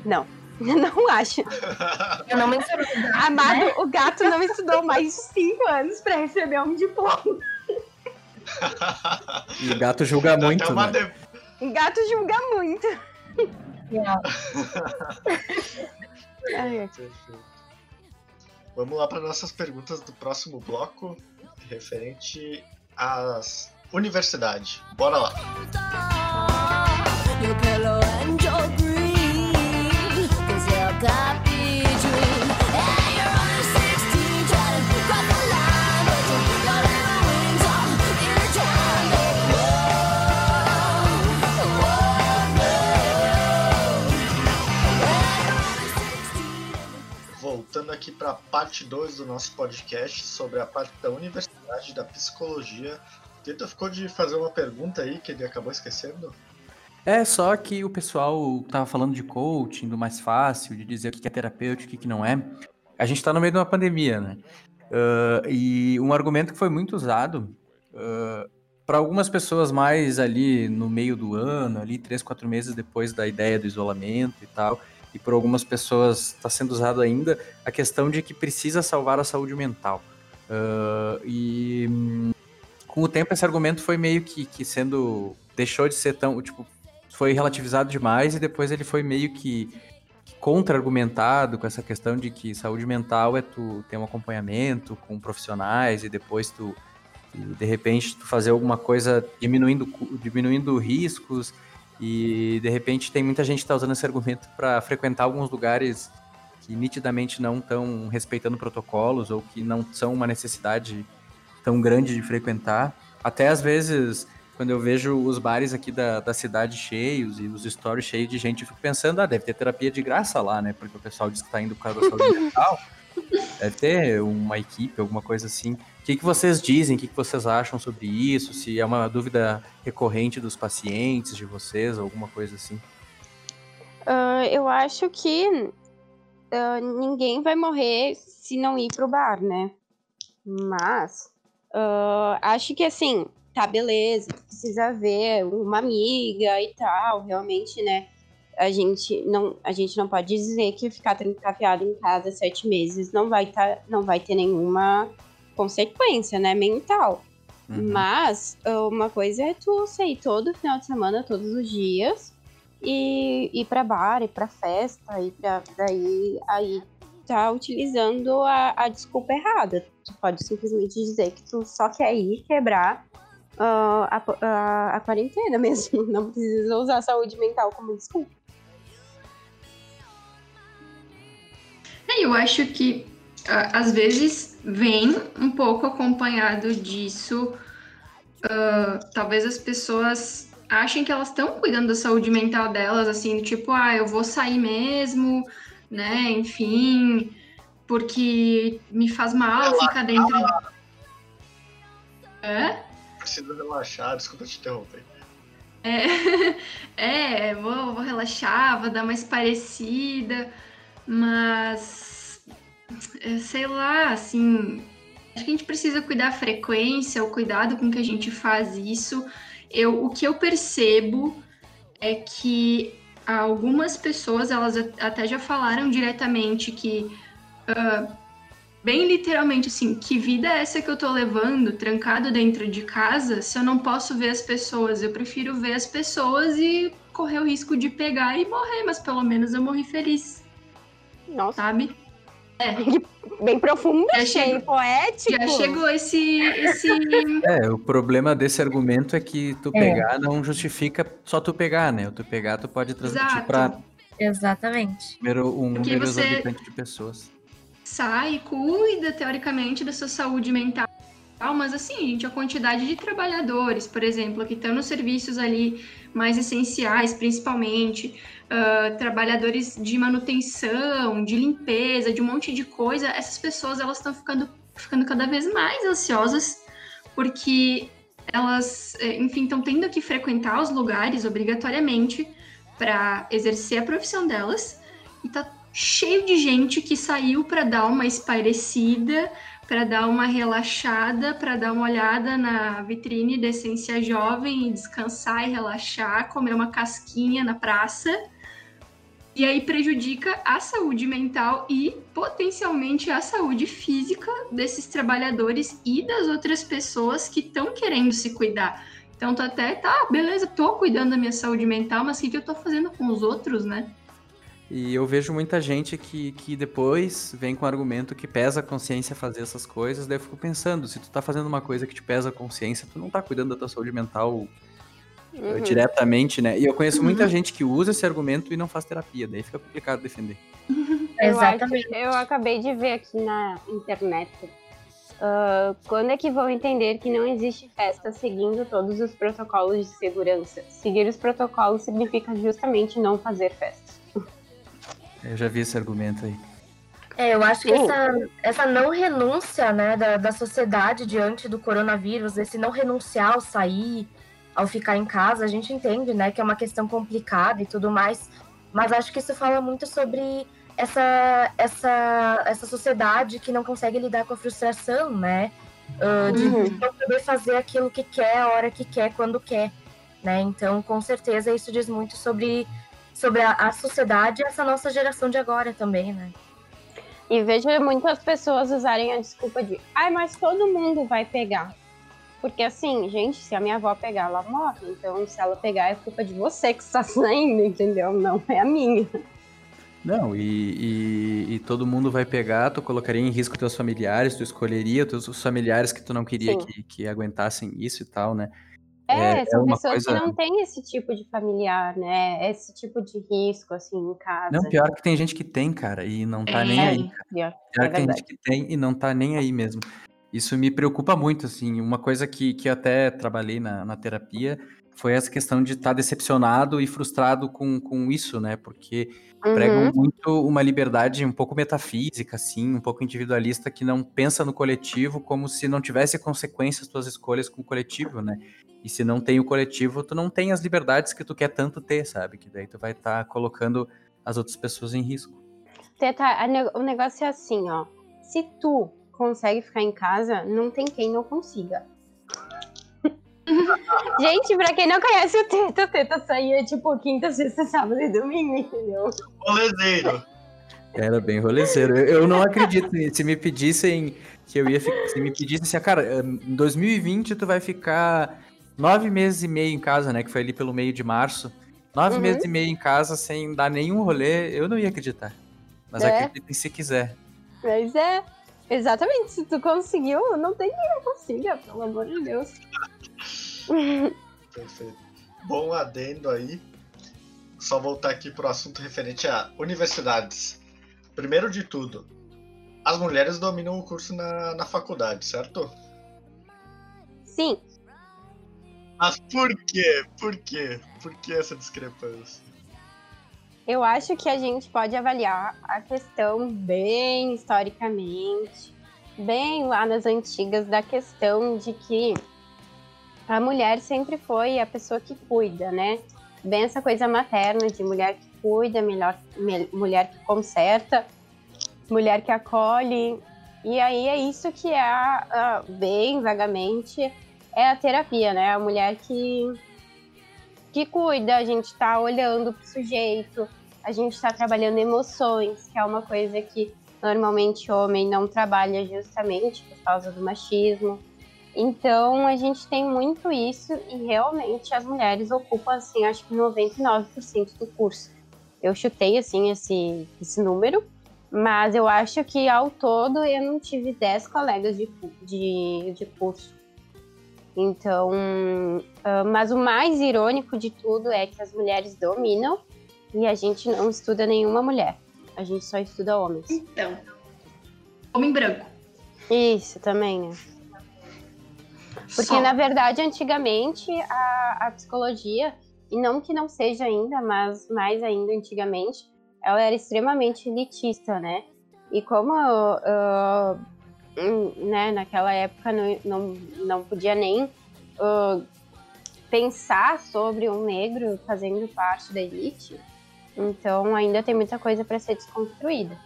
não, não acho. Eu não mencionei Amado, né? o gato não estudou mais de cinco anos pra receber um diploma. E o gato julga Até muito, né? de- O gato julga muito. Perfeito. Vamos lá para nossas perguntas do próximo bloco, referente às universidades. Bora lá. Voltando aqui para a parte 2 do nosso podcast sobre a parte da universidade da psicologia. Teta ficou de fazer uma pergunta aí que ele acabou esquecendo. É, só que o pessoal tava falando de coaching, do mais fácil, de dizer o que é terapêutico e o que não é. A gente tá no meio de uma pandemia, né? Ah, e um argumento que foi muito usado para algumas pessoas mais ali no meio do ano, ali três, quatro meses depois da ideia do isolamento e tal, e por algumas pessoas está sendo usado ainda a questão de que precisa salvar a saúde mental. Ah, e hum, com o tempo esse argumento foi meio que, que sendo deixou de ser tão tipo foi relativizado demais e depois ele foi meio que contra-argumentado com essa questão de que saúde mental é tu ter um acompanhamento com profissionais e depois tu de repente tu fazer alguma coisa diminuindo diminuindo riscos e de repente tem muita gente que tá usando esse argumento para frequentar alguns lugares que nitidamente não estão respeitando protocolos ou que não são uma necessidade tão grande de frequentar. Até às vezes, quando eu vejo os bares aqui da, da cidade cheios e os stories cheios de gente, eu fico pensando, ah, deve ter terapia de graça lá, né? Porque o pessoal diz que tá indo por causa da saúde mental. Deve ter uma equipe, alguma coisa assim. Que, que vocês dizem? O que, que vocês acham sobre isso? Se é uma dúvida recorrente dos pacientes, de vocês, alguma coisa assim. Ah, eu acho que ah, ninguém vai morrer se não ir pro bar, né? Mas ah, acho que assim, tá, beleza, precisa ver uma amiga e tal, realmente, né? A gente não, a gente não pode dizer que ficar trancafiado em casa sete meses não vai, tá, não vai ter nenhuma consequência, né, mental. Uhum. Mas ah, uma coisa é tu sair todo final de semana, todos os dias, e ir pra bar, ir pra festa, e pra, daí aí tá utilizando a, a desculpa errada. Tu pode simplesmente dizer que tu só quer ir quebrar ah, a, a, a quarentena mesmo. Não precisa usar a saúde mental como desculpa. É, eu acho que ah, às vezes vem um pouco acompanhado disso. ah, talvez as pessoas achem que elas estão cuidando da saúde mental delas, assim, tipo, ah, eu vou sair mesmo, né? Enfim, porque me faz mal ficar dentro. É? Precisa relaxar, desculpa te interromper. É, é vou, vou relaxar, vou dar mais parecida, mas sei lá, assim, acho que a gente precisa cuidar a frequência, o cuidado com que a gente faz isso Eu, o que eu percebo é que algumas pessoas, elas até já falaram diretamente que, ah, bem literalmente assim, que vida é essa que eu tô levando, trancado dentro de casa, se eu não posso ver as pessoas? Eu prefiro ver as pessoas e correr o risco de pegar e morrer, mas pelo menos eu morri feliz, Nossa, sabe? Bem profundo, Já achei chegou- poético. Já chegou esse, esse É, o problema desse argumento é que tu É. pegar não justifica só tu pegar, né? O tu pegar, tu pode transmitir para Exatamente. um Porque número você- exorbitante de pessoas. sai, cuida teoricamente da sua saúde mental, mas assim, gente, a quantidade de trabalhadores, por exemplo, que estão nos serviços ali mais essenciais, principalmente, ah, trabalhadores de manutenção, de limpeza, de um monte de coisa, essas pessoas elas estão ficando, ficando cada vez mais ansiosas, porque elas, eh, enfim, estão tendo que frequentar os lugares obrigatoriamente para exercer a profissão delas, e tá cheio de gente que saiu para dar uma espairecida, para dar uma relaxada, para dar uma olhada na vitrine da Essência Jovem e descansar e relaxar, comer uma casquinha na praça. E aí prejudica a saúde mental e potencialmente a saúde física desses trabalhadores e das outras pessoas que estão querendo se cuidar. Então tu até tá, beleza, tô cuidando da minha saúde mental, mas o que, que eu tô fazendo com os outros, né? E eu vejo muita gente que, que depois vem com o argumento que pesa a consciência fazer essas coisas, daí eu fico pensando, se tu tá fazendo uma coisa que te pesa a consciência, tu não tá cuidando da tua saúde mental Uhum. diretamente, né? E eu conheço muita Uhum. gente que usa esse argumento e não faz terapia, daí fica complicado defender. Eu, Exatamente. acho- eu acabei de ver aqui na internet. ah, quando é que vão entender que não existe festa seguindo todos os protocolos de segurança? Seguir os protocolos significa justamente não fazer festa. Eu já vi esse argumento aí. É, eu acho que essa, essa não renúncia né, da, da sociedade diante do coronavírus, esse não renunciar ao sair, ao ficar em casa, a gente entende né, que é uma questão complicada e tudo mais, mas acho que isso fala muito sobre essa, essa, essa sociedade que não consegue lidar com a frustração, né? ah, de Uhum. não poder fazer aquilo que quer, a hora que quer, quando quer. Né? Então, com certeza, isso diz muito sobre, sobre a, a sociedade e essa nossa geração de agora também, né? E vejo muitas pessoas usarem a desculpa de ai, mas todo mundo vai pegar. Porque assim, gente, se a minha avó pegar, ela morre. Então, se ela pegar, é culpa de você que está saindo, entendeu? Não é a minha. Não, e, e, e todo mundo vai pegar, tu colocaria em risco teus familiares, tu escolheria teus os familiares que tu não queria que, que aguentassem isso e tal, né? É, É- são é uma pessoas coisa- que não têm esse tipo de familiar, né? Esse tipo de risco, assim, em casa. Não, pior que tem gente que tem, cara, e não tá nem É. aí. pior. Pior É que tem gente que tem e não tá nem aí mesmo. Isso me preocupa muito, assim. Uma coisa que, que eu até trabalhei na, na terapia foi essa questão de estar decepcionado e frustrado com, com isso, né? Porque pregam Uhum. muito uma liberdade um pouco metafísica, assim, um pouco individualista, que não pensa no coletivo como se não tivesse consequências tuas escolhas com o coletivo, né? E se não tem o coletivo, tu não tem as liberdades que tu quer tanto ter, sabe? Que daí tu vai estar colocando as outras pessoas em risco. Teta, o negócio é assim, ó. Se tu consegue ficar em casa, não tem quem não consiga. Gente, pra quem não conhece o Teta, o Teta saía tipo quinta, sexta, sábado e domingo, entendeu? Rolezeiro. Era bem rolezeiro. Eu, eu não acredito. Se me pedissem que eu ia ficar. Se me pedissem assim, ah, cara, em 2020 tu vai ficar nove meses e meio em casa, né? Que foi ali pelo meio de março. Nove Uhum. meses e meio em casa sem dar nenhum rolê, eu não ia acreditar. Mas É. acreditem se quiser. Mas é, exatamente, se tu conseguiu, não tem quem não consiga, pelo amor de Deus. Perfeito. Bom adendo aí. Só voltar aqui pro assunto referente a universidades. Primeiro de tudo, as mulheres dominam o curso na, na faculdade, certo? Sim, Mas por quê? Por quê? Por que essa discrepância? Eu acho que a gente pode avaliar a questão bem historicamente, bem lá nas antigas, da questão de que a mulher sempre foi a pessoa que cuida, né? Bem essa coisa materna de mulher que cuida, melhor, me- mulher que conserta, mulher que acolhe. E aí é isso que é, a- a- bem vagamente, é a terapia, né? A mulher que, que cuida, a gente tá olhando pro sujeito, a gente tá trabalhando emoções, que é uma coisa que normalmente homem não trabalha justamente por causa do machismo. Então a gente tem muito isso e realmente as mulheres ocupam assim, acho que 99% do curso. Eu chutei assim esse, esse número, mas eu acho que ao todo eu não tive 10 colegas de, de, de curso. Então, ah, mas o mais irônico de tudo é que as mulheres dominam e a gente não estuda nenhuma mulher. A gente só estuda homens. Então. Homem branco. Isso também, né? Porque, Só. na verdade, antigamente, a, a psicologia, e não que não seja ainda, mas mais ainda antigamente, ela era extremamente elitista, né? E como hum, né, naquela época não, não, não podia nem ah, pensar sobre um negro fazendo parte da elite, então ainda tem muita coisa para ser desconstruída.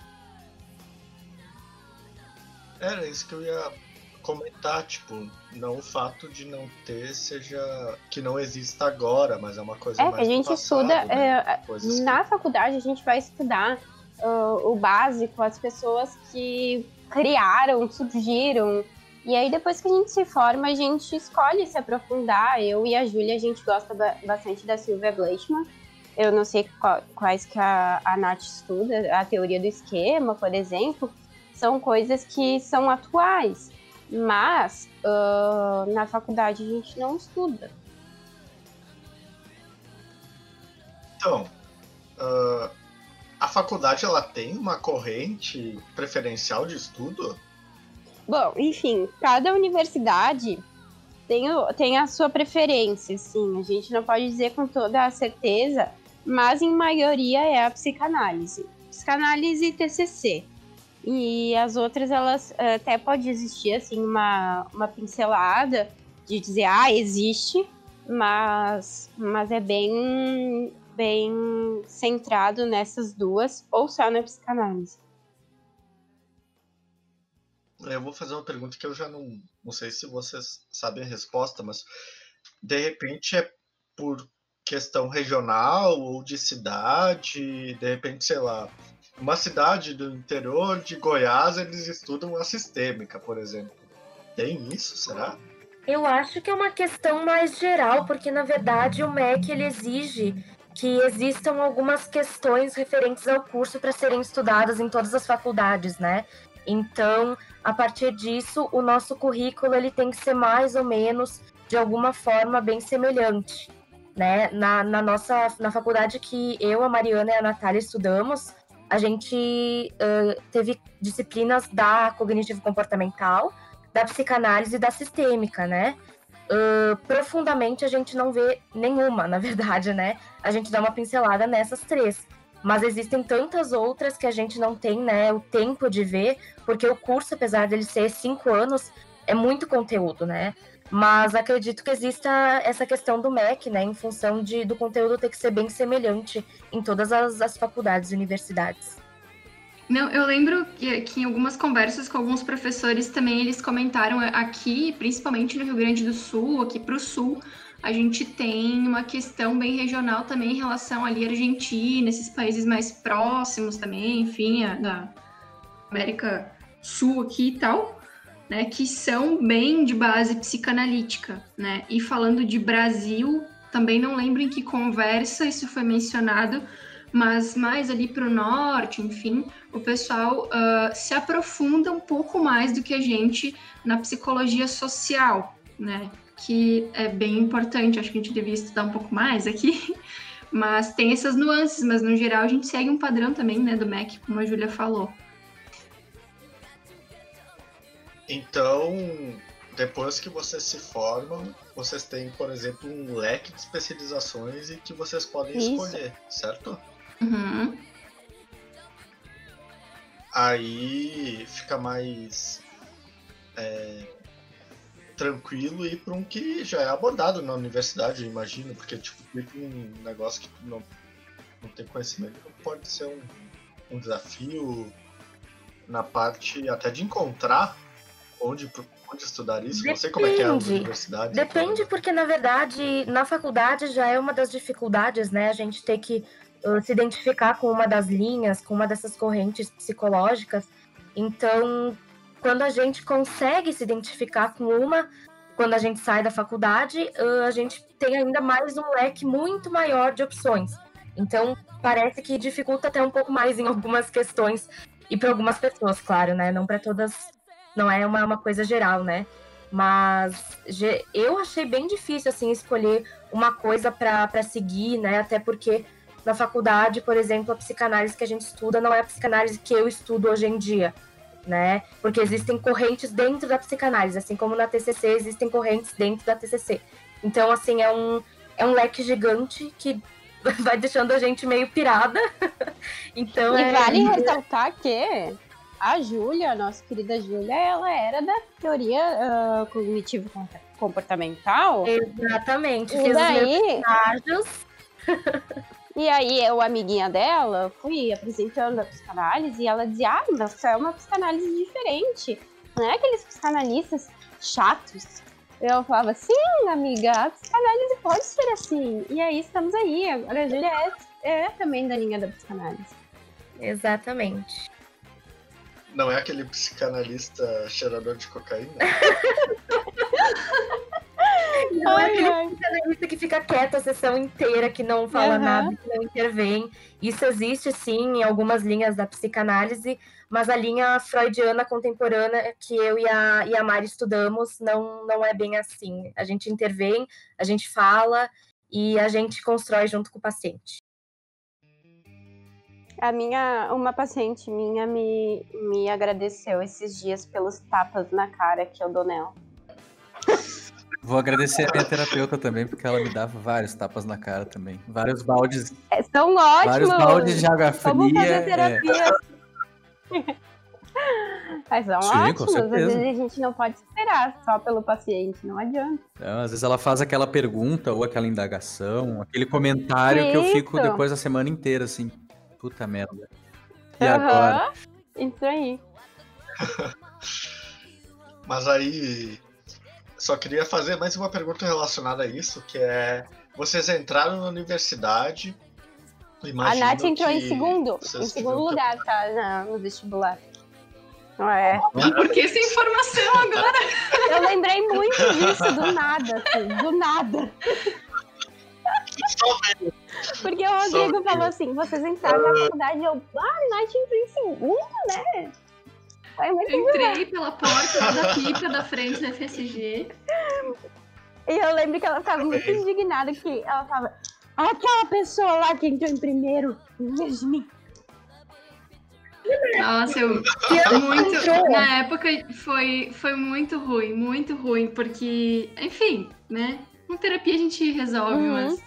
Era isso que eu ia comentar, tipo, não o fato de não ter seja que não exista agora, mas é uma coisa É, mais que a gente do passado, estuda, né? é, Coisas que- Na faculdade a gente vai estudar ah, o básico, as pessoas que criaram, surgiram. E aí depois que a gente se forma, a gente escolhe se aprofundar. Eu e a Júlia, a gente gosta ba- bastante da Silvia Gleichmann. Eu não sei qual- quais que a, a Nath estuda, a teoria do esquema, por exemplo. São coisas que são atuais. Mas ah, na faculdade a gente não estuda. Então, ah, a faculdade ela tem uma corrente preferencial de estudo? Bom, enfim, cada universidade tem, o- tem a sua preferência, sim. A gente não pode dizer com toda a certeza, mas em maioria é a psicanálise. Psicanálise e TCC. E as outras, elas eh, até pode existir, assim, uma, uma pincelada de dizer, ah, existe, mas, mas é bem, bem centrado nessas duas, ou só na psicanálise. Eu vou fazer uma pergunta que eu já não, não sei se vocês sabem a resposta, mas de repente é por questão regional ou de cidade, de repente, sei lá, uma cidade do interior de Goiás, eles estudam a sistêmica, por exemplo. Tem isso, será? Eu acho que é uma questão mais geral, porque na verdade o MEC ele exige que existam algumas questões referentes ao curso para serem estudadas em todas as faculdades, né? Então, a partir disso, o nosso currículo ele tem que ser mais ou menos de alguma forma bem semelhante, né? Na, na nossa na faculdade que eu, a Mariana e a Natália estudamos, a gente ãh, teve disciplinas da cognitivo comportamental, da psicanálise e da sistêmica, né? Uh, profundamente a gente não vê nenhuma, na verdade, né? A gente dá uma pincelada nessas três. Mas existem tantas outras que a gente não tem, né, o tempo de ver, porque o curso, apesar dele ser cinco anos, é muito conteúdo, né? Mas acredito que exista essa questão do MEC, né, em função de, do conteúdo ter que ser bem semelhante em todas as, as faculdades e universidades. Não, eu lembro que, que em algumas conversas com alguns professores também eles comentaram aqui, principalmente no Rio Grande do Sul, aqui para o Sul, a gente tem uma questão bem regional também em relação ali à Argentina, esses países mais próximos também, enfim, da América Sul aqui e tal, né, que são bem de base psicanalítica, né? E falando de Brasil, também não lembro em que conversa isso foi mencionado, mas mais ali para o norte, enfim, o pessoal uh, se aprofunda um pouco mais do que a gente na psicologia social, né? Que é bem importante, acho que a gente devia estudar um pouco mais aqui, mas tem essas nuances, mas no geral a gente segue um padrão também, né, do MEC, como a Júlia falou. Então, depois que vocês se formam, vocês têm, por exemplo, um leque de especializações e que vocês podem Isso. escolher, certo? Uhum. Aí fica mais é, tranquilo ir para um que já é abordado na universidade, eu imagino, porque tipo, um negócio que tu não, não tem conhecimento pode ser um, um desafio na parte até de encontrar onde, onde estudar isso? Não sei como é que é as Depende. universidades. Depende, porque na verdade, na faculdade já é uma das dificuldades, né? A gente ter que uh, se identificar com uma das linhas, com uma dessas correntes psicológicas. Então, quando a gente consegue se identificar com uma, quando a gente sai da faculdade, uh, a gente tem ainda mais um leque muito maior de opções. Então, parece que dificulta até um pouco mais em algumas questões, e para algumas pessoas, claro, né? Não para todas, não é uma, uma coisa geral, né? Mas eu achei bem difícil, assim, escolher uma coisa para seguir, né? Até porque na faculdade, por exemplo, a psicanálise que a gente estuda não é a psicanálise que eu estudo hoje em dia, né? Porque existem correntes dentro da psicanálise, assim como na TCC existem correntes dentro da TCC. Então, assim, é um, é um leque gigante que vai deixando a gente meio pirada. então, E é... vale ressaltar que a Júlia, nossa querida Júlia, ela era da teoria ah, cognitivo-comportamental. Exatamente. E daí, e aí eu, amiguinha dela, fui apresentando a psicanálise e ela dizia, ah, mas é uma psicanálise diferente. Não é aqueles psicanalistas chatos. Eu falava, sim, amiga, a psicanálise pode ser assim. E aí estamos aí. Agora a Júlia é, é também da linha da psicanálise. Exatamente. Não é aquele psicanalista cheirador de cocaína? Não é aquele ai. psicanalista que fica quieto a sessão inteira, que não fala Aham. nada, que não intervém. Isso existe, sim, em algumas linhas da psicanálise, mas a linha freudiana contemporânea que eu e a, e a Mari estudamos não, não é bem assim. A gente intervém, a gente fala e a gente constrói junto com o paciente. A minha, uma paciente minha me, me agradeceu esses dias pelos tapas na cara que eu dou nela. Vou agradecer a minha terapeuta também, porque ela me dava vários tapas na cara também. Vários baldes, É, São ótimos! vários baldes de água Vamos fria. fazer é. terapia. Mas são Sim, ótimos. Às vezes a gente não pode esperar só pelo paciente, não adianta. Então, às vezes ela faz aquela pergunta ou aquela indagação, aquele comentário que eu fico Isso. depois da semana inteira assim, puta merda. E Aham, agora? Isso aí. Mas aí, só queria fazer mais uma pergunta relacionada a isso, que é, vocês entraram na universidade, imagino a Nath entrou em segundo, em segundo lugar, tá? no vestibular. É. Por que essa informação agora? Eu lembrei muito disso, do nada, assim, do nada. Só veio. Porque o Rodrigo Só- falou assim: vocês entraram na faculdade, eu, ah, Nath entrou em segundo, né? Eu entrei pela porta da pipa da frente da FSG. E eu lembro que ela ficava muito indignada que ela falava, aquela pessoa lá que entrou em primeiro, mim. Nossa, eu muito. entrou? Na época foi, foi muito ruim, muito ruim, porque, enfim, né? Com terapia a gente resolve, Uhum. mas.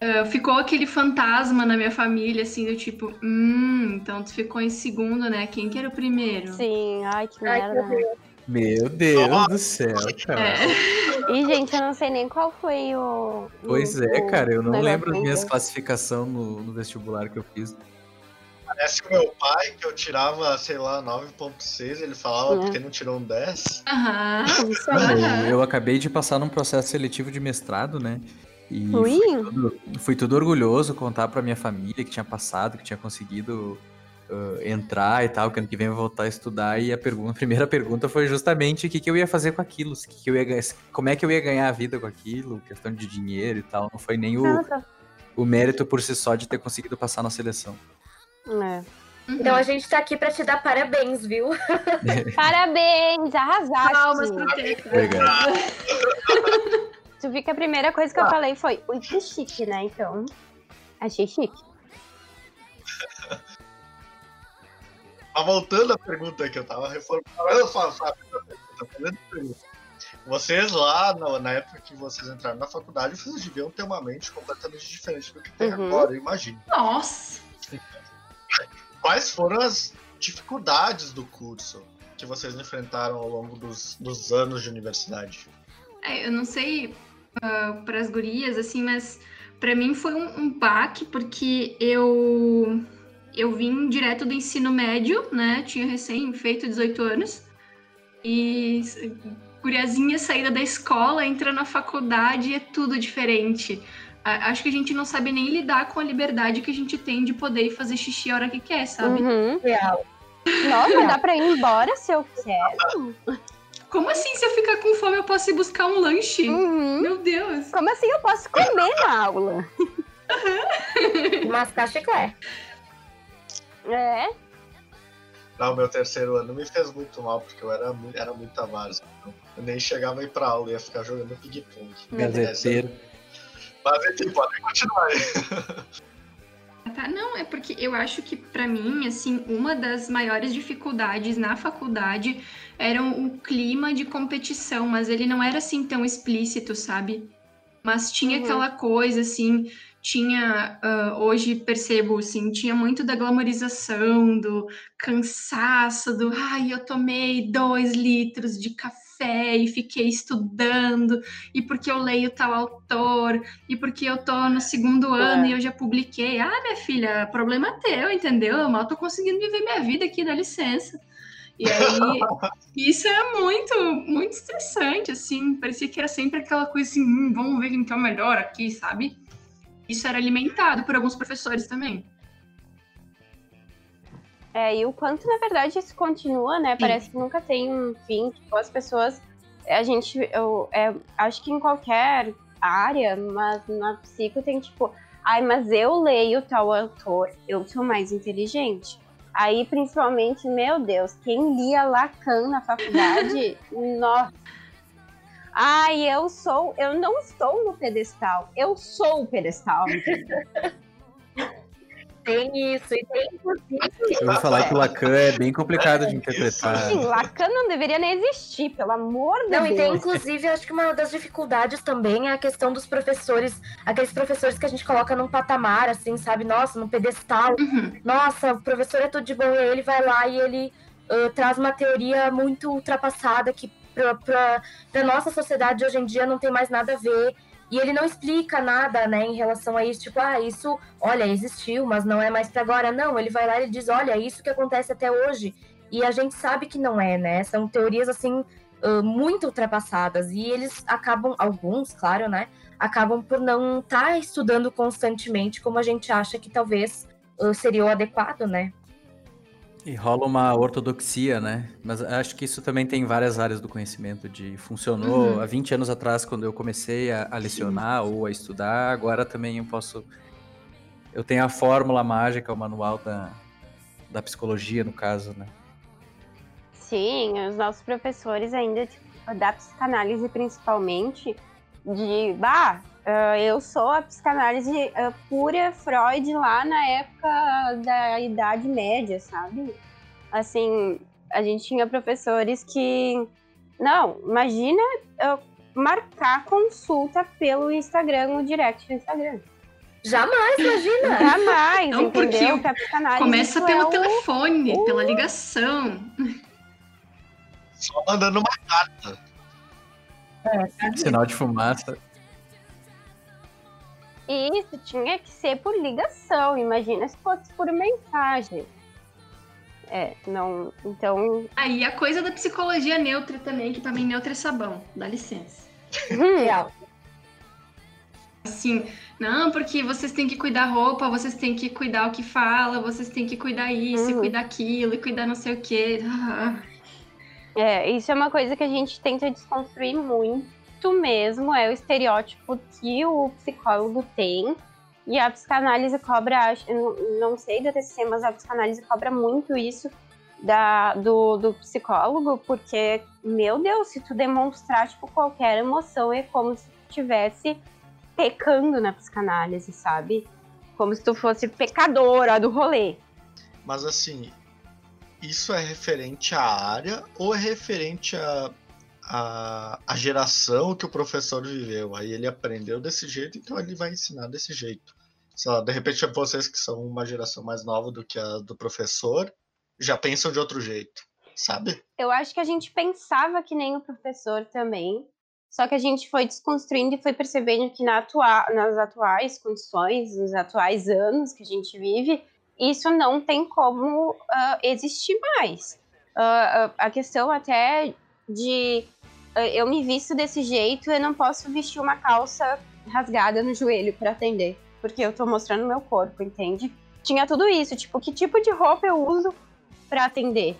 Ah, ficou aquele fantasma na minha família, assim, do tipo, hum, então tu ficou em segundo, né? Quem que era o primeiro? Sim, ai que Ai, meu merda. Deus. Meu Deus do céu, cara. É. E, gente, eu não sei nem qual foi o. Pois o- é, o cara, eu não lembro as que minhas classificações no, no vestibular que eu fiz. Parece o meu pai, que eu tirava, sei lá, 9.6, ele falava É. porque não tirou um 10. Aham. Isso aí. Aham. Eu, eu acabei de passar num processo seletivo de mestrado, né? E Ui. fui tudo, fui tudo orgulhoso contar pra minha família que tinha passado, que tinha conseguido ah, entrar e tal, que ano que vem eu vou voltar a estudar. E a, pergunta, a primeira pergunta foi justamente o que, que eu ia fazer com aquilo, que que eu ia, como é que eu ia ganhar a vida com aquilo, questão de dinheiro e tal. Não foi nem o, o mérito por si só de ter conseguido passar na seleção. É. Então a gente tá aqui pra te dar parabéns, viu? Parabéns, arrasaste. Palmas pro. Obrigado. Tu viu que a primeira coisa que eu falei foi, ui, que chique, né? Então, achei chique. Mas voltando à pergunta que eu tava reformando, eu falo, sabe, tá fazendo pergunta. Vocês lá, na, na época que vocês entraram na faculdade, vocês deviam ter uma mente completamente diferente do que tem Uhum. agora, eu imagino. Nossa! Quais foram as dificuldades do curso que vocês enfrentaram ao longo dos, dos anos de universidade? É, eu não sei para as gurias, assim, mas para mim foi um, um baque, porque eu, eu vim direto do ensino médio, né? Tinha recém feito 18 anos. E guriazinha saída da escola, entra na faculdade é tudo diferente. Acho que a gente não sabe nem lidar com a liberdade que a gente tem de poder fazer xixi a hora que quer, sabe? Uhum. Real. Nossa, dá pra ir embora se eu quero? Como assim, se eu ficar com fome, eu posso ir buscar um lanche? Uhum. Meu Deus! Como assim eu posso comer na aula? Mascar chiclete. É. Não, meu terceiro ano me fez muito mal, porque eu era, mu- era muita várzea. então Eu nem chegava a ir pra aula, ia ficar jogando ping-pong. Gazeteiro. Mas enfim, podem continuar aí. Tá, não, é porque eu acho que pra mim, assim, uma das maiores dificuldades na faculdade era o clima de competição, mas ele não era assim tão explícito, sabe? Mas tinha Uhum. aquela coisa, assim, tinha, ah, hoje percebo, assim, tinha muito da glamorização, do cansaço, do, ai, eu tomei dois litros de café e fiquei estudando, e porque eu leio tal autor, e porque eu tô no segundo ano e eu já publiquei. Ah, minha filha, problema teu, entendeu? Eu mal tô conseguindo viver minha vida aqui, dá licença. E aí, isso é muito, muito estressante, assim. Parecia que era sempre aquela coisa assim, hum, vamos ver quem que é o melhor aqui, sabe? Isso era alimentado por alguns professores também. É, e o quanto, na verdade, isso continua, né? Parece que nunca tem um fim. Tipo, as pessoas. A gente. Eu é, acho que em qualquer área, mas na psico tem tipo. Ai, mas eu leio tal autor, eu sou mais inteligente. Aí, principalmente, meu Deus, quem lia Lacan na faculdade, nossa. Ai, eu sou. Eu não estou no pedestal, eu sou o pedestal. Tem isso. E tem, inclusive, Eu vou falar que o Lacan é bem complicado de interpretar. Sim, Lacan não deveria nem existir, pelo amor de Não, e tem Deus. inclusive, acho que uma das dificuldades também é a questão dos professores, aqueles professores que a gente coloca num patamar, assim, sabe? Nossa, num pedestal. Uhum. Nossa, o professor é tudo de bom, e aí ele vai lá e ele ah, traz uma teoria muito ultrapassada que pra nossa sociedade hoje em dia não tem mais nada a ver. E ele não explica nada, né, em relação a isso, tipo, ah, isso, olha, existiu, mas não é mais pra agora. Não, ele vai lá e diz, olha, é isso que acontece até hoje. E a gente sabe que não é, né? São teorias, assim, muito ultrapassadas. E eles acabam, alguns, claro, né? Acabam por não estar estudando constantemente como a gente acha que talvez seria o adequado, né? E rola uma ortodoxia, né? Mas acho que isso também tem em várias áreas do conhecimento. De funcionou Uhum. há 20 anos atrás, quando eu comecei a, a lecionar ou a estudar. Agora também eu posso. Eu tenho a fórmula mágica, o manual da, da psicologia, no caso, né? Sim, os nossos professores ainda, tipo, da psicanálise principalmente, de, bah, ah, eu sou a psicanálise ah, pura Freud lá na época da Idade Média, sabe? Assim, a gente tinha professores que, não, imagina eu marcar consulta pelo Instagram, no direct do Instagram. Jamais, imagina! Jamais, Não, porque entendeu? Que a psicanálise Começa pelo é o- telefone, pela ligação. Só mandando uma carta. Sinal de fumaça. Isso, tinha que ser por ligação. Imagina se fosse por mensagem. É, não. Então. Aí a coisa da psicologia neutra também, que pra mim neutra é sabão. Dá licença. hum, Real. Assim, não, porque vocês têm que cuidar roupa, vocês têm que cuidar o que fala, vocês têm que cuidar isso, e Uhum. cuidar aquilo, e cuidar não sei o quê. Ah, É, isso é uma coisa que a gente tenta desconstruir muito mesmo. É o estereótipo que o psicólogo tem. E a psicanálise cobra, não sei da TCC, mas a psicanálise cobra muito isso da, do, do psicólogo, porque, meu Deus, se tu demonstrar, tipo, qualquer emoção, é como se tu estivesse pecando na psicanálise, sabe? Como se tu fosse pecadora do rolê. Mas assim, isso é referente à área ou é referente à a, a, geração que o professor viveu? Aí ele aprendeu desse jeito, então ele vai ensinar desse jeito. Sei lá, de repente vocês que são uma geração mais nova do que a do professor já pensam de outro jeito, sabe? Eu acho que a gente pensava que nem o professor também, só que a gente foi desconstruindo e foi percebendo que na atua nas atuais condições, nos atuais anos que a gente vive, isso não tem como uh, existir mais. Uh, a questão até de "Ah, eu me visto desse jeito, eu não posso vestir uma calça rasgada no joelho para atender, porque eu tô mostrando meu corpo, entende? Tinha tudo isso, tipo, que tipo de roupa eu uso para atender?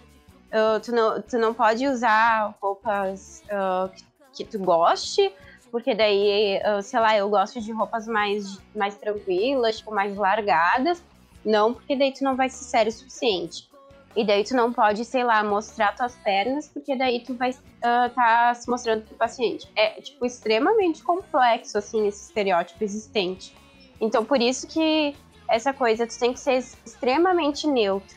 Tu, não, tu não pode usar roupas que, que tu goste, porque daí, sei lá, eu gosto de roupas mais, mais tranquilas, tipo, mais largadas. Não, porque daí tu não vai ser sério o suficiente. E daí tu não pode, sei lá, mostrar tuas pernas, porque daí tu vai estar tá se mostrando pro paciente. É, tipo, extremamente complexo, assim, esse estereótipo existente. Então, por isso que essa coisa, tu tem que ser extremamente neutro.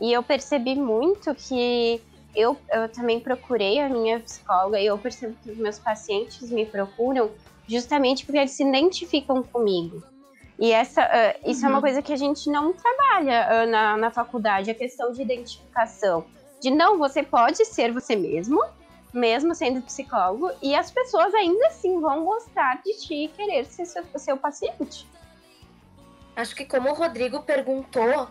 E eu percebi muito que eu, eu também procurei a minha psicóloga e eu percebo que os meus pacientes me procuram justamente porque eles se identificam comigo. E essa, ah, isso é uma coisa que a gente não trabalha ah, na, na faculdade, a questão de identificação. De não, você pode ser você mesmo, mesmo sendo psicólogo, e as pessoas ainda assim vão gostar de ti e querer ser seu, seu paciente. Acho que como o Rodrigo perguntou,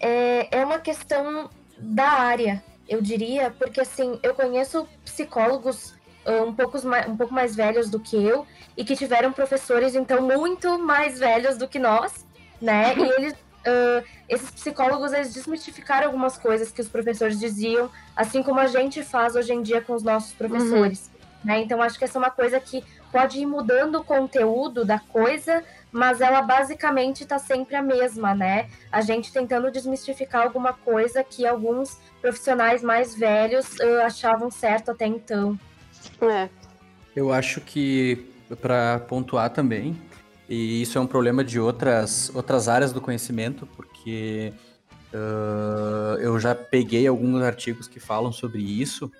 é, é uma questão da área, eu diria, porque assim, eu conheço psicólogos um, poucos mais, um pouco mais velhos do que eu e que tiveram professores, então, muito mais velhos do que nós, né? E eles, ah, esses psicólogos, eles desmistificaram algumas coisas que os professores diziam, assim como a gente faz hoje em dia com os nossos professores, né? Então, acho que essa é uma coisa que pode ir mudando o conteúdo da coisa, mas ela basicamente está sempre a mesma, né? A gente tentando desmistificar alguma coisa que alguns profissionais mais velhos ah, achavam certo até então. É. Eu acho que, para pontuar também, e isso é um problema de outras, outras áreas do conhecimento, porque ah, eu já peguei alguns artigos que falam sobre isso,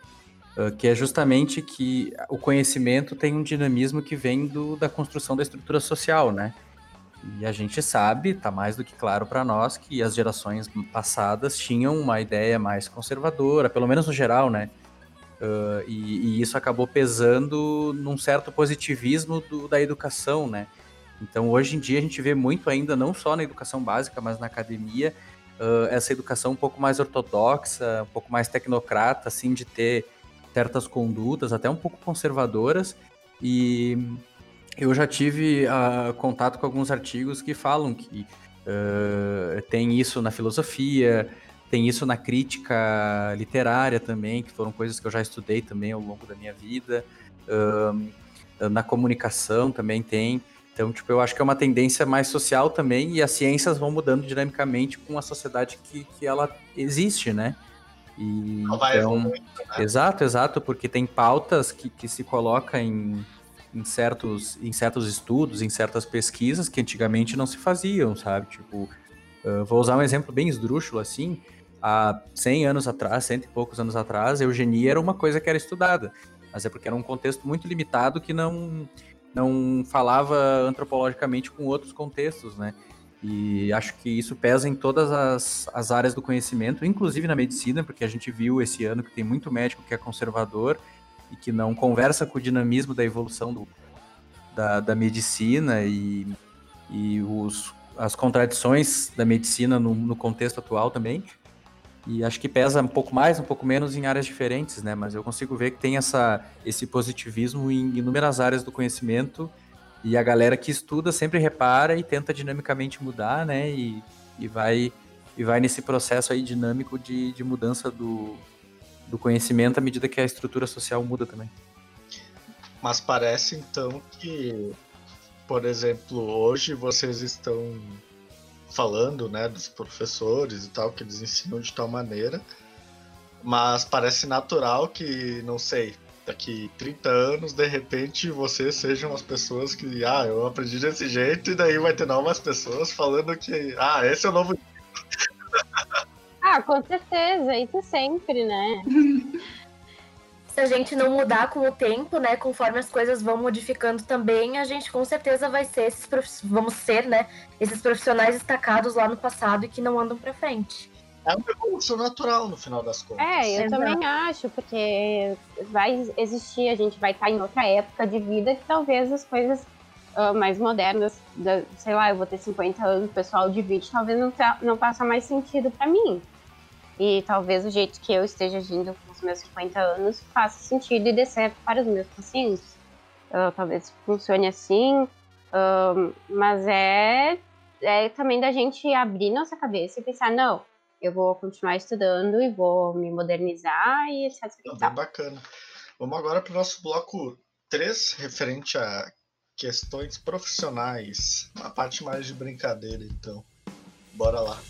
ah, que é justamente que o conhecimento tem um dinamismo que vem do, da construção da estrutura social, né? E a gente sabe, tá mais do que claro para nós, que as gerações passadas tinham uma ideia mais conservadora, pelo menos no geral, né? Uh, e, e isso acabou pesando num certo positivismo do- da educação, né? Então, hoje em dia, a gente vê muito ainda, não só na educação básica, mas na academia, uh, essa educação um pouco mais ortodoxa, um pouco mais tecnocrata, assim, de ter certas condutas, até um pouco conservadoras. E eu já tive ah, contato com alguns artigos que falam que tem isso na filosofia, tem isso na crítica literária também, que foram coisas que eu já estudei também ao longo da minha vida. Ahn, na comunicação também tem. Então, tipo, eu acho que é uma tendência mais social também, e as ciências vão mudando dinamicamente com a sociedade que, que ela existe, né? E, então, né? Exato, exato, porque tem pautas que, que se coloca em, em, certos, em certos estudos, em certas pesquisas que antigamente não se faziam, sabe? Tipo, ah, vou usar um exemplo bem esdrúxulo assim. Há 100 anos atrás, cento e poucos anos atrás, eugenia era uma coisa que era estudada. Mas é porque era um contexto muito limitado que não, não falava antropologicamente com outros contextos, né? E acho que isso pesa em todas as, as áreas do conhecimento, inclusive na medicina, porque a gente viu esse ano que tem muito médico que é conservador e que não conversa com o dinamismo da evolução do, da, da medicina e, e os, as contradições da medicina no, no contexto atual também. E acho que pesa um pouco mais, um pouco menos em áreas diferentes, né? Mas eu consigo ver que tem essa, esse positivismo em inúmeras áreas do conhecimento e a galera que estuda sempre repara e tenta dinamicamente mudar, né? E, e, vai, e vai nesse processo aí dinâmico de, de mudança do, do conhecimento à medida que a estrutura social muda também. Mas parece então que, por exemplo, hoje vocês estão falando, né, dos professores e tal, que eles ensinam de tal maneira, mas parece natural que, não sei, daqui 30 anos, de repente, vocês sejam as pessoas que, ah, eu aprendi desse jeito, e daí vai ter novas pessoas falando que, ah, esse é o novo. Ah, com certeza, isso sempre, né? Se a gente não mudar com o tempo, né, conforme as coisas vão modificando também, a gente com certeza vai ser esses prof... vamos ser, né, esses profissionais destacados lá no passado e que não andam para frente. É uma evolução natural no final das contas. É, eu Exato. também acho, porque vai existir, a gente vai estar em outra época de vida que talvez as coisas ah, mais modernas, da- sei lá, eu vou ter 50 anos, o pessoal de vídeo, talvez não, não faça mais sentido pra mim. E talvez o jeito que eu esteja agindo com os meus 50 anos faça sentido e dê certo para os meus pacientes. Ah, talvez funcione assim, ah, mas é, é também da gente abrir nossa cabeça e pensar, não, eu vou continuar estudando e vou me modernizar e etc. Tá bem bacana. Vamos agora para o nosso bloco 3, referente a questões profissionais. Uma parte mais de brincadeira, então. Bora lá.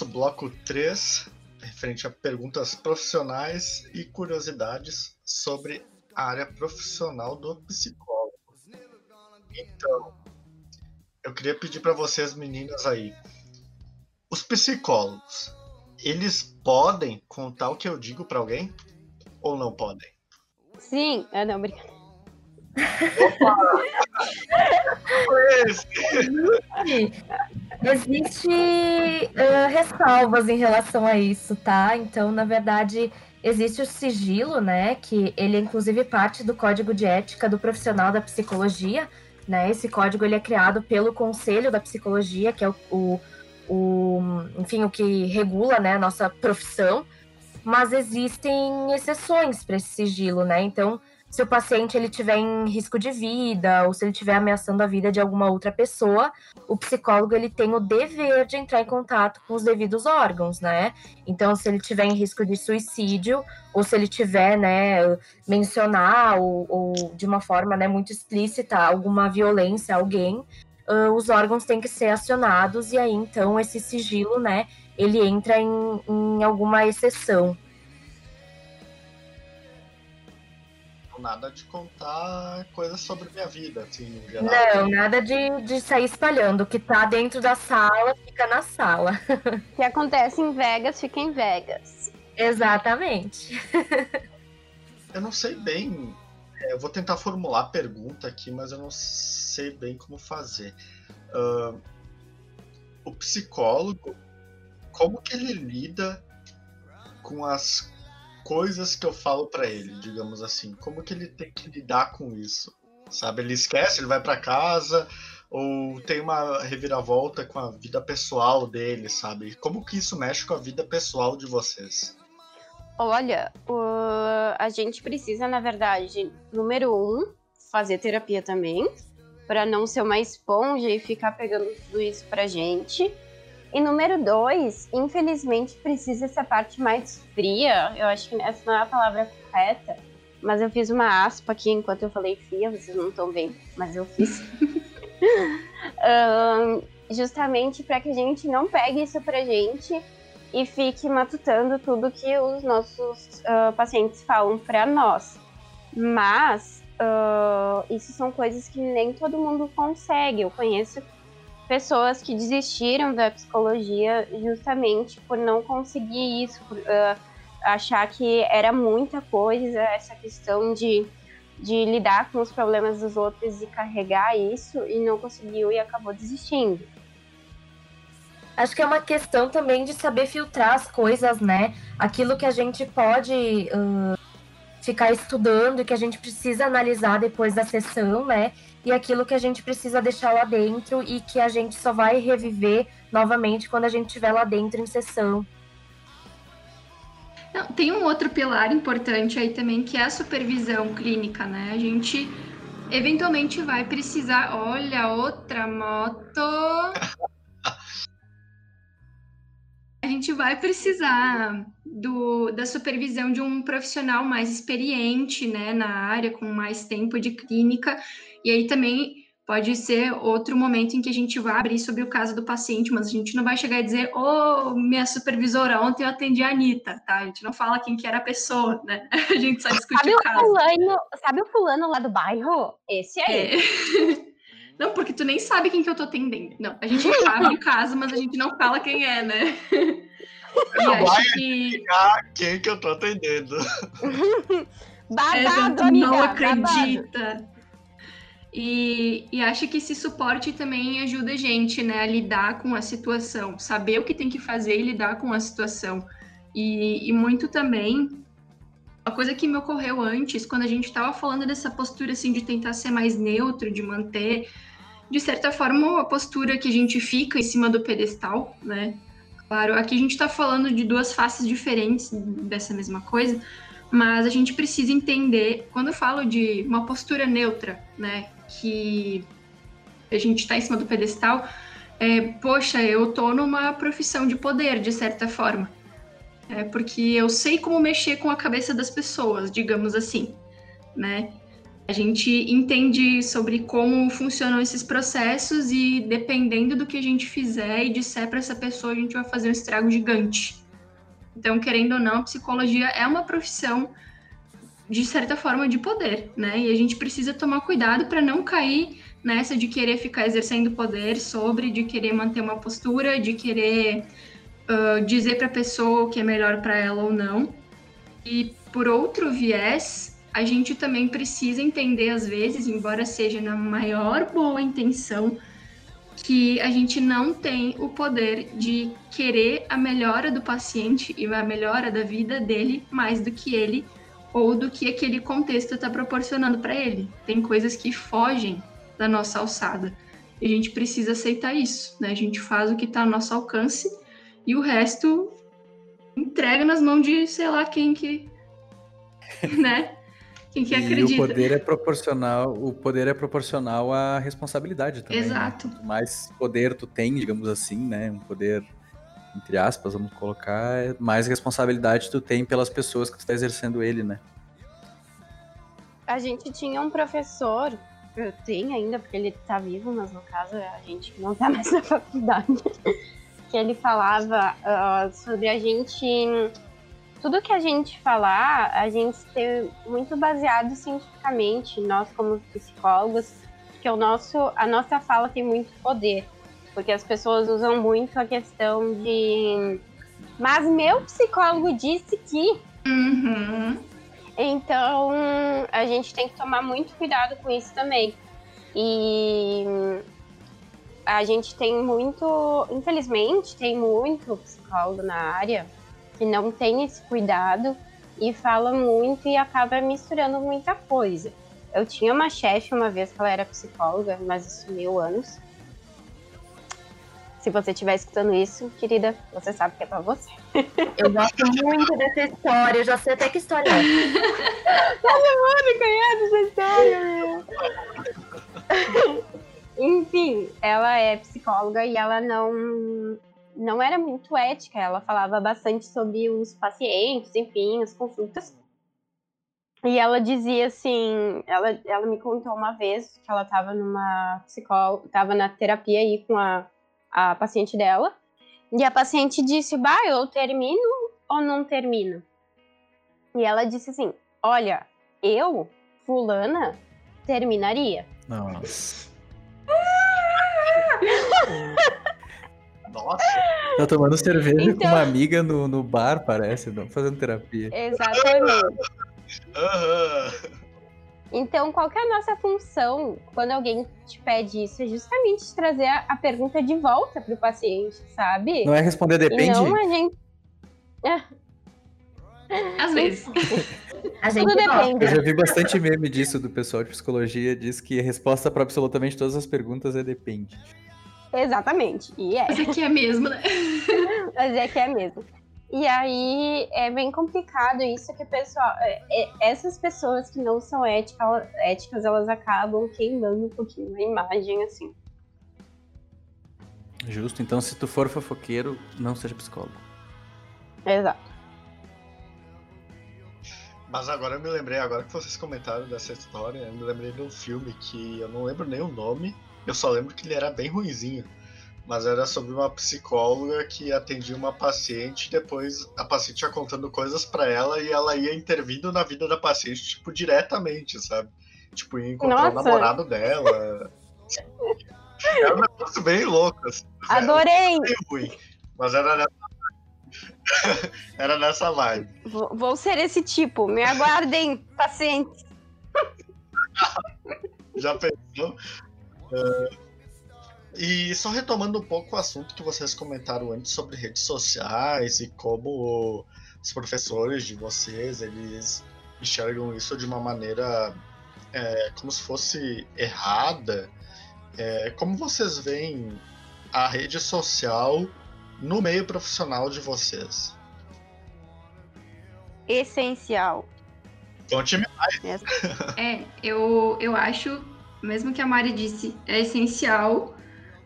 Nosso bloco 3, referente a perguntas profissionais e curiosidades sobre a área profissional do psicólogo. Então, eu queria pedir para vocês, meninas aí, os psicólogos, eles podem contar o que eu digo para alguém ou não podem? Sim, ah, não, brincadeira. Existe eh, ressalvas em relação a isso, tá? Então, na verdade, existe o sigilo, né? Que ele é inclusive parte do código de ética do profissional da psicologia, né? Esse código ele é criado pelo Conselho da Psicologia, que é o, o, o enfim, o que regula, né, a nossa profissão. Mas existem exceções para esse sigilo, né? Então, se o paciente ele tiver em risco de vida ou se ele estiver ameaçando a vida de alguma outra pessoa, o psicólogo ele tem o dever de entrar em contato com os devidos órgãos, né? Então, se ele tiver em risco de suicídio ou se ele tiver, né, mencionar ou, ou de uma forma, né, muito explícita alguma violência a alguém, ah, os órgãos têm que ser acionados e aí então esse sigilo, né, ele entra em, em alguma exceção. Nada de contar coisas sobre minha vida, assim, no geral. Não, nada de, de sair espalhando. O que tá dentro da sala, fica na sala. O que acontece em Vegas, fica em Vegas. Exatamente. Eu não sei bem. é, eu vou tentar formular a pergunta aqui, mas eu não sei bem como fazer. Ahn, o psicólogo, como que ele lida com as coisas que eu falo pra ele, digamos assim? Como que ele tem que lidar com isso? Sabe, ele esquece, ele vai pra casa ou tem uma reviravolta com a vida pessoal dele, sabe? Como que isso mexe com a vida pessoal de vocês? Olha, a gente precisa, na verdade, número um, fazer terapia também, para não ser uma esponja e ficar pegando tudo isso pra gente. E número dois, infelizmente, precisa essa parte mais fria. Eu acho que essa não é a palavra correta, mas eu fiz uma aspa aqui enquanto eu falei fria, vocês não estão vendo, mas eu fiz. Ahn, justamente para que a gente não pegue isso pra gente e fique matutando tudo que os nossos ah, pacientes falam para nós. Mas ah, isso são coisas que nem todo mundo consegue. Eu conheço pessoas que desistiram da psicologia justamente por não conseguir isso, por ah, achar que era muita coisa essa questão de, de lidar com os problemas dos outros e carregar isso e não conseguiu e acabou desistindo. Acho que é uma questão também de saber filtrar as coisas, né? Aquilo que a gente pode ah, ficar estudando e que a gente precisa analisar depois da sessão, né? E aquilo que a gente precisa deixar lá dentro e que a gente só vai reviver novamente quando a gente estiver lá dentro em sessão. Não, tem um outro pilar importante aí também, que é a supervisão clínica, né? A gente eventualmente vai precisar. Olha, outra moto. A gente vai precisar do, da supervisão de um profissional mais experiente, né, na área, com mais tempo de clínica. E aí também pode ser outro momento em que a gente vai abrir sobre o caso do paciente, mas a gente não vai chegar e dizer, ô, minha supervisora, ontem eu atendi a Anitta, tá? A gente não fala quem que era a pessoa, né? A gente só discute Sabe o caso. fulano, sabe o fulano lá do bairro? Esse aí. É. Não, porque tu nem sabe quem que eu tô atendendo. Não, a gente abre o caso, mas a gente não fala quem é, né? E Não acho vai que Ah, quem que eu tô atendendo? é, Babado, tu amiga, não babado. E, e acho que esse suporte também ajuda a gente, né, a lidar com a situação, saber o que tem que fazer e lidar com a situação. E, e muito também, a coisa que me ocorreu antes, quando a gente estava falando dessa postura, assim, de tentar ser mais neutro, de manter, de certa forma, a postura que a gente fica em cima do pedestal, né? Claro, aqui a gente está falando de duas faces diferentes dessa mesma coisa, mas a gente precisa entender, quando eu falo de uma postura neutra, né, que a gente está em cima do pedestal, é, poxa, eu tô numa profissão de poder, de certa forma. É, porque eu sei como mexer com a cabeça das pessoas, digamos assim, né? A gente entende sobre como funcionam esses processos e dependendo do que a gente fizer e disser para essa pessoa, a gente vai fazer um estrago gigante. Então, querendo ou não, a psicologia é uma profissão de certa forma de poder, né? E a gente precisa tomar cuidado para não cair nessa de querer ficar exercendo poder sobre, de querer manter uma postura, de querer uh, dizer para a pessoa o que é melhor para ela ou não. E por outro viés, a gente também precisa entender, às vezes, embora seja na maior boa intenção, que a gente não tem o poder de querer a melhora do paciente e a melhora da vida dele mais do que ele ou do que aquele contexto está proporcionando para ele. Tem coisas que fogem da nossa alçada. E a gente precisa aceitar isso, né? A gente faz o que está ao nosso alcance e o resto entrega nas mãos de sei lá quem que, né? Quem que e acredita. o poder é proporcional, o poder é proporcional à responsabilidade também. né? Exato. Quanto mais poder tu tem, digamos assim, né? Um poder entre aspas, vamos colocar, é mais responsabilidade tu tem pelas pessoas que tu tá exercendo ele, né? A gente tinha um professor, eu tenho ainda, porque ele tá vivo, mas no caso a gente não tá mais na faculdade, que ele falava ah, sobre a gente. Tudo que a gente falar, a gente ter muito baseado cientificamente, nós como psicólogos, que o nosso, a nossa fala tem muito poder. Porque as pessoas usam muito a questão de. Mas meu psicólogo disse que. Uhum. Então, a gente tem que tomar muito cuidado com isso também. E a gente tem muito, infelizmente, tem muito psicólogo na área que não tem esse cuidado e fala muito e acaba misturando muita coisa. Eu tinha uma chefe uma vez que ela era psicóloga, mas isso mil anos. Se você estiver escutando isso, querida, você sabe que é pra você. Eu gosto muito dessa história, eu já sei até que história é. Todo mundo conhece essa história, meu. Enfim, ela é psicóloga e ela não, não era muito ética. Ela falava bastante sobre os pacientes, enfim, as consultas. E ela dizia assim, ela, ela me contou uma vez que ela estava numa psicóloga, estava na terapia aí com a, a paciente dela. E a paciente disse, bah, eu termino ou não termino? E ela disse assim, olha, eu, fulana, terminaria. Nossa. Nossa, Tá tomando cerveja com Então- uma amiga no, no bar, parece, não fazendo terapia. Exatamente. aham. Então, qual que é a nossa função quando alguém te pede isso? É justamente trazer a, a pergunta de volta pro paciente, sabe? Não é responder E depende? não a gente. Às vezes. A gente Tudo depende. Eu já vi bastante meme disso do pessoal de psicologia, diz que a resposta para absolutamente todas as perguntas é depende. Exatamente. E é. Mas aqui é mesmo, né? Mas é que é mesmo. E aí é bem complicado isso que o pessoal. é- é- essas pessoas que não são ética- éticas, elas acabam queimando um pouquinho a imagem, assim. Justo, então se tu for fofoqueiro, não seja psicólogo. Exato. Mas agora eu me lembrei, agora que vocês comentaram dessa história, eu me lembrei de um filme que eu não lembro nem o nome, eu só lembro que ele era bem ruinzinho. Mas era sobre uma psicóloga que atendia uma paciente, depois a paciente ia contando coisas pra ela e ela ia intervindo na vida da paciente, tipo, diretamente, sabe? Tipo, ia encontrar o Nossa. namorado dela. Era um negócio bem louco, assim. Adorei! Bem ruim. Mas era nessa. era nessa vibe. Vou, vou ser esse tipo. Me aguardem, paciente. Já pensou? É, e só retomando um pouco o assunto que vocês comentaram antes sobre redes sociais e como os professores de vocês eles enxergam isso de uma maneira é, como se fosse errada. É, como vocês veem a rede social no meio profissional de vocês? Essencial. Conte-me É, eu, eu acho, mesmo que a Mari disse, é essencial.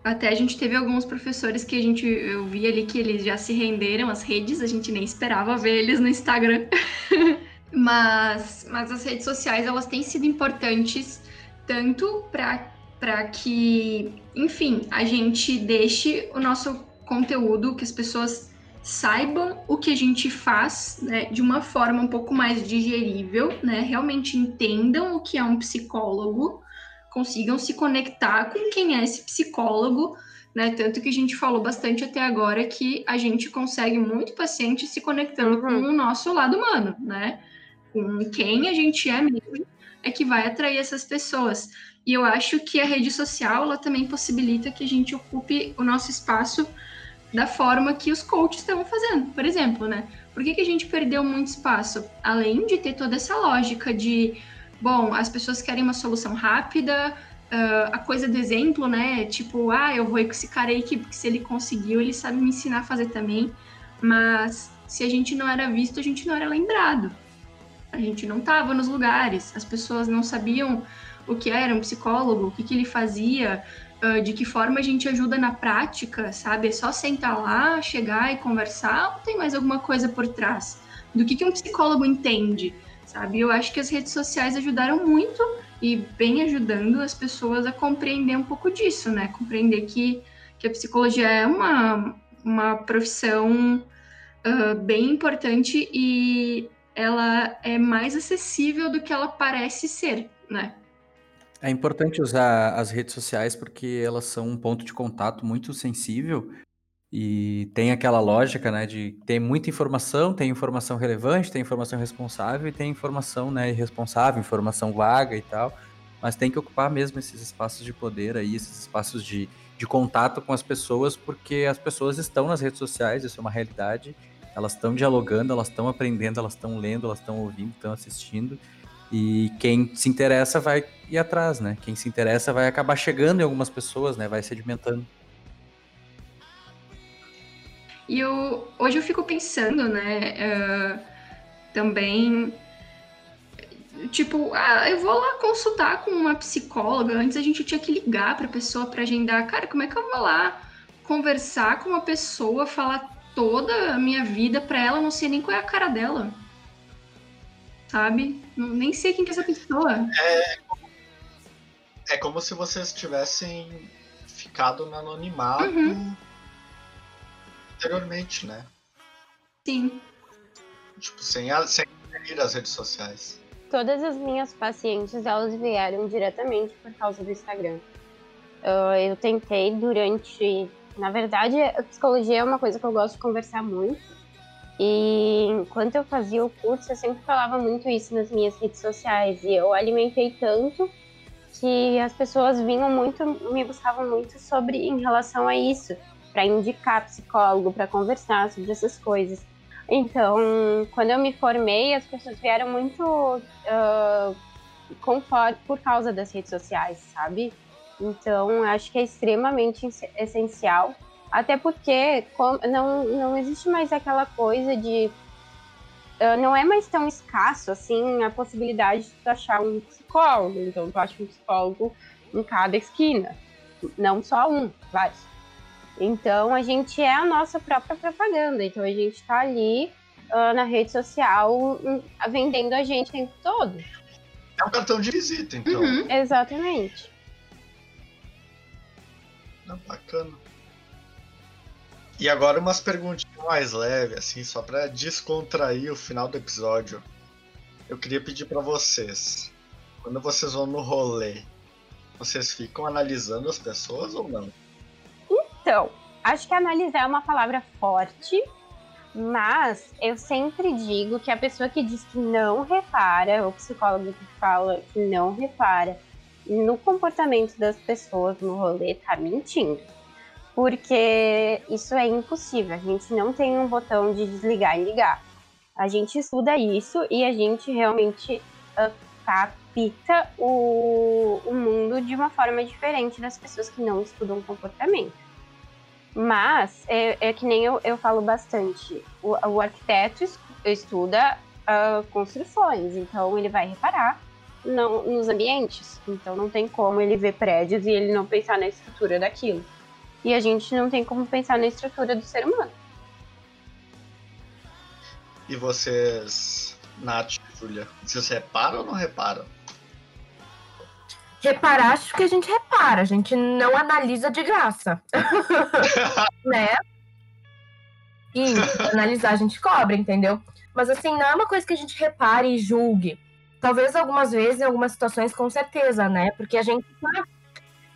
Até a gente teve alguns professores que a gente, eu vi ali que eles já se renderam às redes, a gente nem esperava ver eles no Instagram. mas, mas as redes sociais, elas têm sido importantes tanto para que, enfim, a gente deixe o nosso conteúdo, que as pessoas saibam o que a gente faz né, de uma forma um pouco mais digerível, né? Realmente entendam o que é um psicólogo, consigam se conectar com quem é esse psicólogo, né? Tanto que a gente falou bastante até agora que a gente consegue muito paciente se conectando com o nosso lado humano, né? Com quem a gente é mesmo, é que vai atrair essas pessoas. E eu acho que a rede social ela também possibilita que a gente ocupe o nosso espaço da forma que os coaches estão fazendo, por exemplo, né? Por que, que a gente perdeu muito espaço? Além de ter toda essa lógica de, bom, as pessoas querem uma solução rápida, uh, a coisa do exemplo, né? Tipo, ah, eu vou ir com esse cara aí que se ele conseguiu, ele sabe me ensinar a fazer também. Mas se a gente não era visto, a gente não era lembrado. A gente não estava nos lugares, as pessoas não sabiam o que era um psicólogo, o que, que ele fazia, uh, de que forma a gente ajuda na prática, sabe? É só sentar lá, chegar e conversar ou tem mais alguma coisa por trás? Do que, que um psicólogo entende, sabe? Eu acho que as redes sociais ajudaram muito e vem ajudando as pessoas a compreender um pouco disso, né? Compreender que, que a psicologia é uma, uma profissão uh, bem importante e ela é mais acessível do que ela parece ser, né? É importante usar as redes sociais porque elas são um ponto de contato muito sensível e tem aquela lógica, né, de ter muita informação, tem informação relevante, tem informação responsável e tem informação, né, irresponsável, informação vaga e tal, mas tem que ocupar mesmo esses espaços de poder aí, esses espaços de, de contato com as pessoas, porque as pessoas estão nas redes sociais, isso é uma realidade, elas estão dialogando, elas estão aprendendo, elas estão lendo, elas estão ouvindo, estão assistindo, e quem se interessa vai ir atrás, né? Quem se interessa vai acabar chegando em algumas pessoas, né? Vai sedimentando. E eu, hoje eu fico pensando, né? Uh, também. Tipo, ah, eu vou lá consultar com uma psicóloga. Antes a gente tinha que ligar pra pessoa para agendar. Cara, como é que eu vou lá conversar com uma pessoa, falar toda a minha vida pra ela, não sei nem qual é a cara dela? Sabe? Nem sei quem que é essa pessoa. É, é como se vocês tivessem ficado no anonimato Uhum. Anteriormente, né? Sim. Tipo, sem, a, sem ir às redes sociais. Todas as minhas pacientes, elas vieram diretamente por causa do Instagram. Ah, eu tentei durante... Na verdade, a psicologia é uma coisa que eu gosto de conversar muito. E enquanto eu fazia o curso, eu sempre falava muito isso nas minhas redes sociais. E eu alimentei tanto que as pessoas vinham muito, me buscavam muito sobre em relação a isso, para indicar psicólogo, para conversar sobre essas coisas. Então, quando eu me formei, as pessoas vieram muito ah, com fo- por causa das redes sociais, sabe? Então, acho que é extremamente esse- essencial, até porque não, não existe mais aquela coisa de. ah, não é mais tão escasso assim a possibilidade de tu achar um psicólogo. Então, tu acha um psicólogo em cada esquina, não só um, vários. Então, a gente é a nossa própria propaganda. Então, a gente tá ali ah, na rede social hum, vendendo a gente o tempo todo. É um cartão de visita, então. Uhum. Exatamente. Ah, bacana. E agora umas perguntinhas mais leves, assim, só pra descontrair o final do episódio. Eu queria pedir pra vocês, quando vocês vão no rolê, vocês ficam analisando as pessoas ou não? Então, acho que analisar é uma palavra forte, mas eu sempre digo que a pessoa que diz que não repara, o psicólogo que fala que não repara, no comportamento das pessoas no rolê tá mentindo. Porque isso é impossível. A gente não tem um botão de desligar e ligar. A gente estuda isso e a gente realmente uh, capta o, o mundo de uma forma diferente das pessoas que não estudam comportamento. Mas é, é que nem eu, eu falo bastante. O, o arquiteto es- estuda ah, construções, então ele vai reparar não, nos ambientes. Então não tem como ele ver prédios e ele não pensar na estrutura daquilo. E a gente não tem como pensar na estrutura do ser humano. E vocês, Nath e Júlia, vocês reparam ou não reparam? Reparar, acho que a gente repara, a gente não analisa de graça. né? E analisar a gente cobra, entendeu? Mas assim, não é uma coisa que a gente repare e julgue. Talvez algumas vezes, em algumas situações, com certeza, né? Porque a gente tá,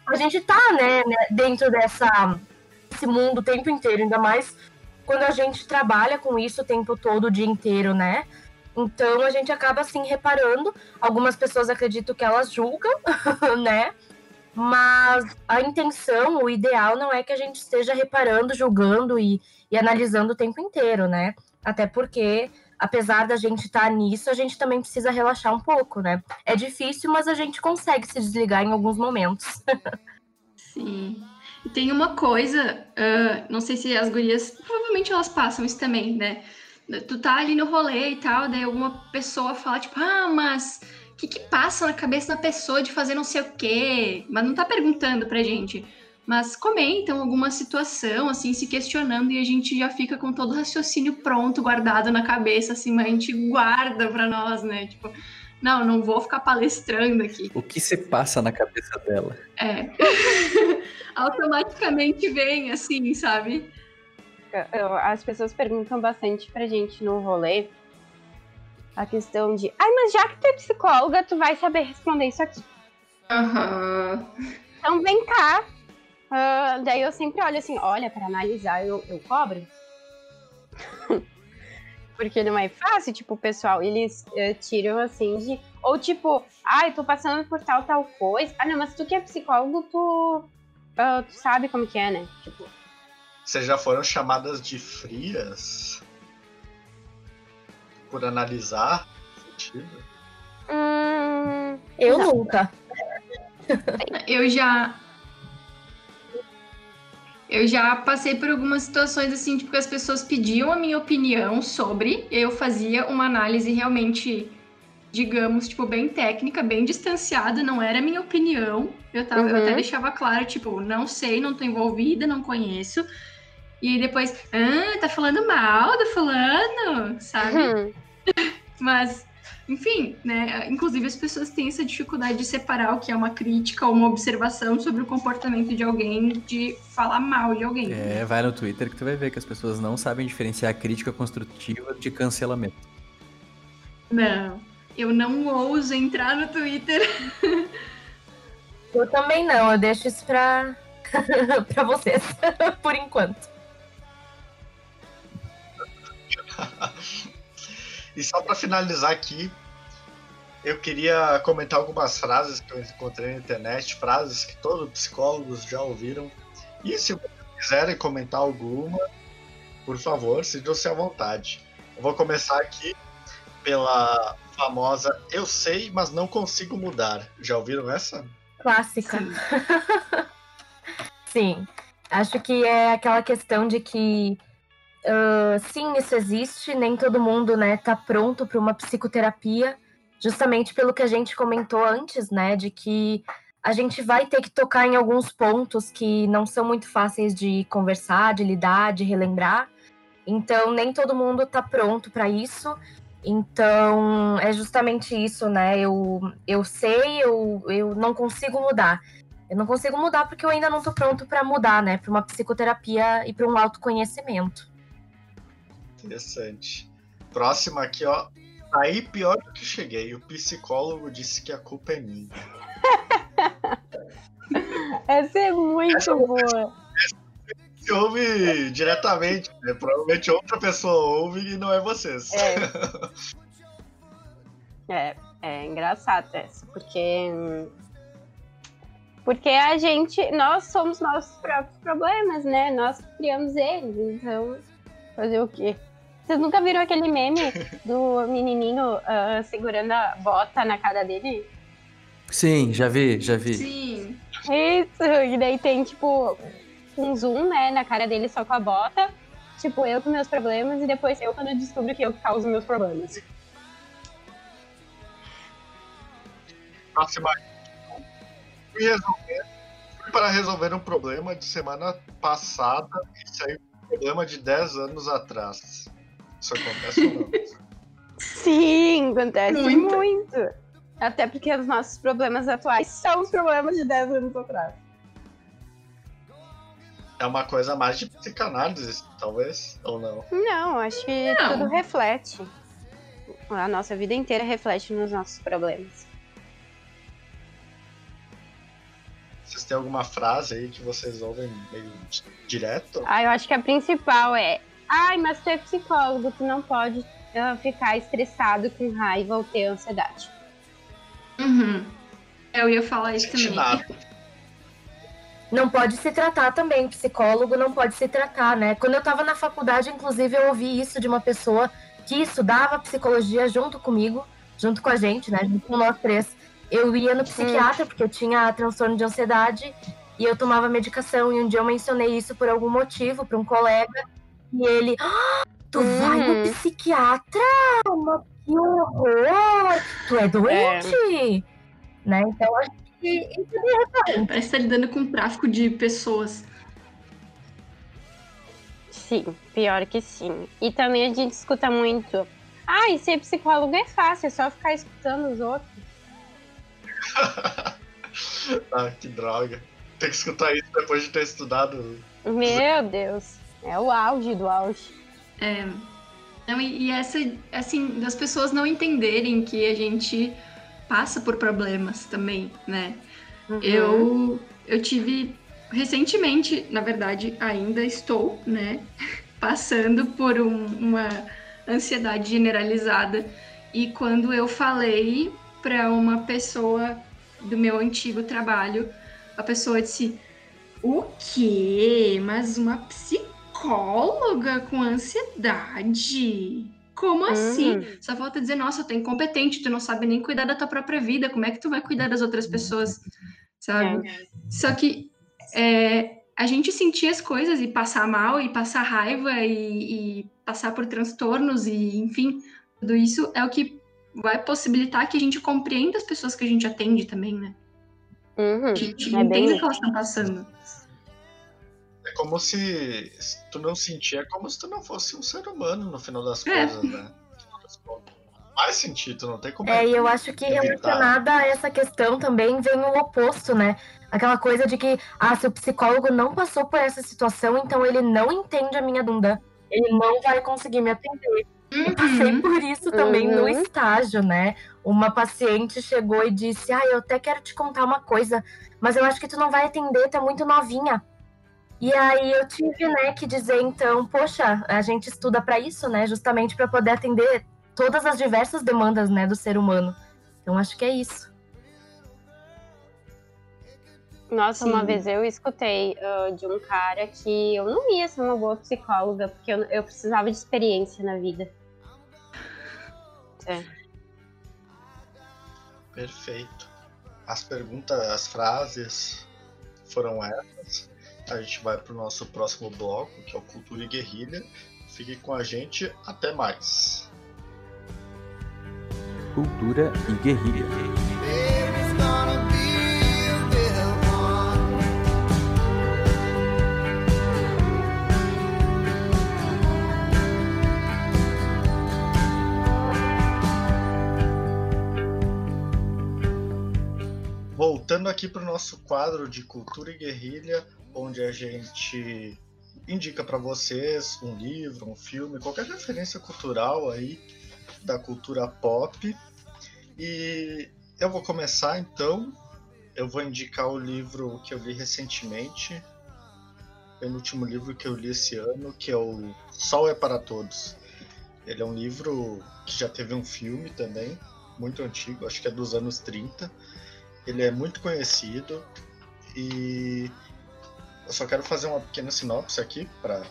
a gente tá, né, né, dentro dessa desse mundo o tempo inteiro, ainda mais quando a gente trabalha com isso o tempo todo, o dia inteiro, né? Então a gente acaba assim reparando. Algumas pessoas acreditam que elas julgam, né? Mas a intenção, o ideal não é que a gente esteja reparando, julgando e, e analisando o tempo inteiro, né? Até porque, apesar da gente estar nisso, a gente também precisa relaxar um pouco, né? É difícil, mas a gente consegue se desligar em alguns momentos. Sim. E tem uma coisa, ah, não sei se as gurias, provavelmente elas passam isso também, né? Tu tá ali no rolê e tal, daí alguma pessoa fala, tipo, ah, mas o que que passa na cabeça da pessoa de fazer não sei o quê? Mas não tá perguntando pra gente. Mas comentam alguma situação, assim, se questionando, e a gente já fica com todo o raciocínio pronto, guardado na cabeça, assim, mas a gente guarda pra nós, né? Tipo, não, não vou ficar palestrando aqui. O que se passa na cabeça dela? É. Automaticamente vem, assim, sabe? As pessoas perguntam bastante pra gente no rolê a questão de, ai, mas já que tu é psicóloga, tu vai saber responder isso aqui. Aham. Então vem cá. Ah, daí eu sempre olho assim, olha, pra analisar eu, eu cobro. Porque não é fácil, tipo, o pessoal, eles eh, tiram assim de. Ou tipo, ai, tô passando por tal, tal coisa. Ah, não, mas tu que é psicólogo, tu, ah, tu sabe como que é, né? Tipo, Vocês já foram chamadas de frias? Por analisar sentido? hum, Eu Não. nunca. Eu já. Eu já passei por algumas situações assim, tipo, que as pessoas pediam a minha opinião sobre, e eu fazia uma análise realmente, digamos, tipo, bem técnica, bem distanciada, não era a minha opinião. Eu, tava, eu Uhum. até deixava claro, tipo, não sei, não tô envolvida, não conheço. E aí depois, ah, tá falando mal do fulano, sabe? hum, Mas, enfim, né? Inclusive as pessoas têm essa dificuldade de separar o que é uma crítica ou uma observação sobre o comportamento de alguém, de falar mal de alguém. É, vai no Twitter que tu vai ver que as pessoas não sabem diferenciar crítica construtiva de cancelamento. Não, eu não ouso entrar no Twitter. Eu também não, eu deixo isso pra, pra vocês, por enquanto. E só para finalizar aqui, eu queria comentar algumas frases que eu encontrei na internet, frases que todos os psicólogos já ouviram. E se vocês quiserem comentar alguma, por favor, sintam-se à vontade. Eu vou começar aqui pela famosa Eu sei, mas não consigo mudar. Já ouviram essa? Clássica. Sim. Sim, acho que é aquela questão de que ah, sim, isso existe, nem todo mundo, né, tá pronto para uma psicoterapia, justamente pelo que a gente comentou antes, né, de que a gente vai ter que tocar em alguns pontos que não são muito fáceis de conversar, de lidar, de relembrar. Então, nem todo mundo tá pronto para isso. Então, é justamente isso, né? Eu, eu sei, eu, eu não consigo mudar. Eu não consigo mudar porque eu ainda não tô pronto para mudar, né? Para uma psicoterapia e para um autoconhecimento. Interessante. Próxima aqui, ó. Aí pior do que cheguei. O psicólogo disse que a culpa é minha. essa é muito Essa- boa. Se ouve diretamente, né? Provavelmente outra pessoa ouve e não é vocês. É. É, é engraçado essa, porque Porque a gente, nós somos nossos próprios problemas, né? Nós criamos eles, então fazer o quê? Vocês nunca viram aquele meme do menininho ah, segurando a bota na cara dele? Sim, já vi, já vi. Sim. Isso, e daí tem, tipo, um zoom, né, na cara dele só com a bota. Tipo, eu com meus problemas e depois eu quando eu descubro que eu causo meus problemas. Nossa. Fui resolver. Fui para resolver um problema de semana passada e saiu um problema de 10 anos atrás. Isso acontece ou não? Sim, acontece Muito. muito. Até porque os nossos problemas atuais são os problemas de 10 anos atrás. É uma coisa mais de psicanálise, talvez, ou não? Não, acho que Não. tudo reflete. A nossa vida inteira reflete nos nossos problemas. Vocês têm alguma frase aí que vocês ouvem meio di- direto? Ah, eu acho que a principal é: ai, mas tu é psicólogo, tu não pode ah, ficar estressado com raiva ou ter ansiedade. Uhum. Eu ia falar isso também. Não pode se tratar também, psicólogo não pode se tratar, né? Quando eu tava na faculdade, inclusive, eu ouvi isso de uma pessoa que estudava psicologia junto comigo, junto com a gente, né? Junto com nós três. Eu ia no psiquiatra porque eu tinha transtorno de ansiedade e eu tomava medicação. E um dia eu mencionei isso por algum motivo para um colega e ele, "Ah, tu vai Uhum. no psiquiatra? Mas que horror! Tu é doente? Né? Então acho que isso é Parece que tá lidando com tráfico de pessoas. Sim, pior que sim. E também a gente escuta muito. Ai, ser psicólogo é fácil, é só ficar escutando os outros. Ah, que droga. Tem que escutar isso depois de ter estudado. Meu Deus, é o auge do auge. É. Não, e, e essa, assim, das pessoas não entenderem que a gente passa por problemas também, né? Uhum. Eu, eu tive recentemente, na verdade, ainda estou, né, passando por um- uma ansiedade generalizada. E quando eu falei para uma pessoa do meu antigo trabalho, a pessoa disse: O quê? Mas uma psicóloga com ansiedade? Como assim? Só falta dizer, nossa, tu é incompetente, tu não sabe nem cuidar da tua própria vida, como é que tu vai cuidar das outras pessoas? Sabe? Só que é, a gente sentir as coisas e passar mal e passar raiva e, e passar por transtornos e, enfim, tudo isso é o que vai possibilitar que a gente compreenda as pessoas que a gente atende também, né? Uhum. A gente É entenda o que elas estão passando. É como se, se tu não sentir, é como se tu não fosse um ser humano no final das É. coisas, né? No. Faz sentido, não tem como. É, e eu acho que Evitar. relacionada a essa questão também vem o oposto, né? Aquela coisa de que, ah, se o psicólogo não passou por essa situação, então ele não entende a minha dúvida. Ele não vai conseguir me atender. Eu passei Uhum. por isso também no Uhum. estágio, né? Uma paciente chegou e disse: Ah, eu até quero te contar uma coisa, mas eu acho que tu não vai atender, tu é muito novinha. E aí eu tive, né, que dizer, então, poxa, a gente estuda para isso, né? Justamente para poder atender todas as diversas demandas, né, do ser humano. Então acho que é isso. Nossa, uma Sim. vez eu escutei ah, de um cara que eu não ia ser uma boa psicóloga, porque eu, eu precisava de experiência na vida. Perfeito. As perguntas, as frases foram essas. A gente vai pro nosso próximo bloco, que é o Cultura e Guerrilha. Fique com a gente. Até mais. Cultura e guerrilha. Voltando aqui para o nosso quadro de Cultura e Guerrilha, onde a gente indica para vocês um livro, um filme, qualquer referência cultural aí da cultura pop. E eu vou começar então. Eu vou indicar o livro que eu li recentemente, penúltimo livro que eu li esse ano, que é o Sol é para Todos. Ele é um livro que já teve um filme também, muito antigo, acho que é dos anos 30. Ele é muito conhecido. E eu só quero fazer uma pequena sinopse aqui para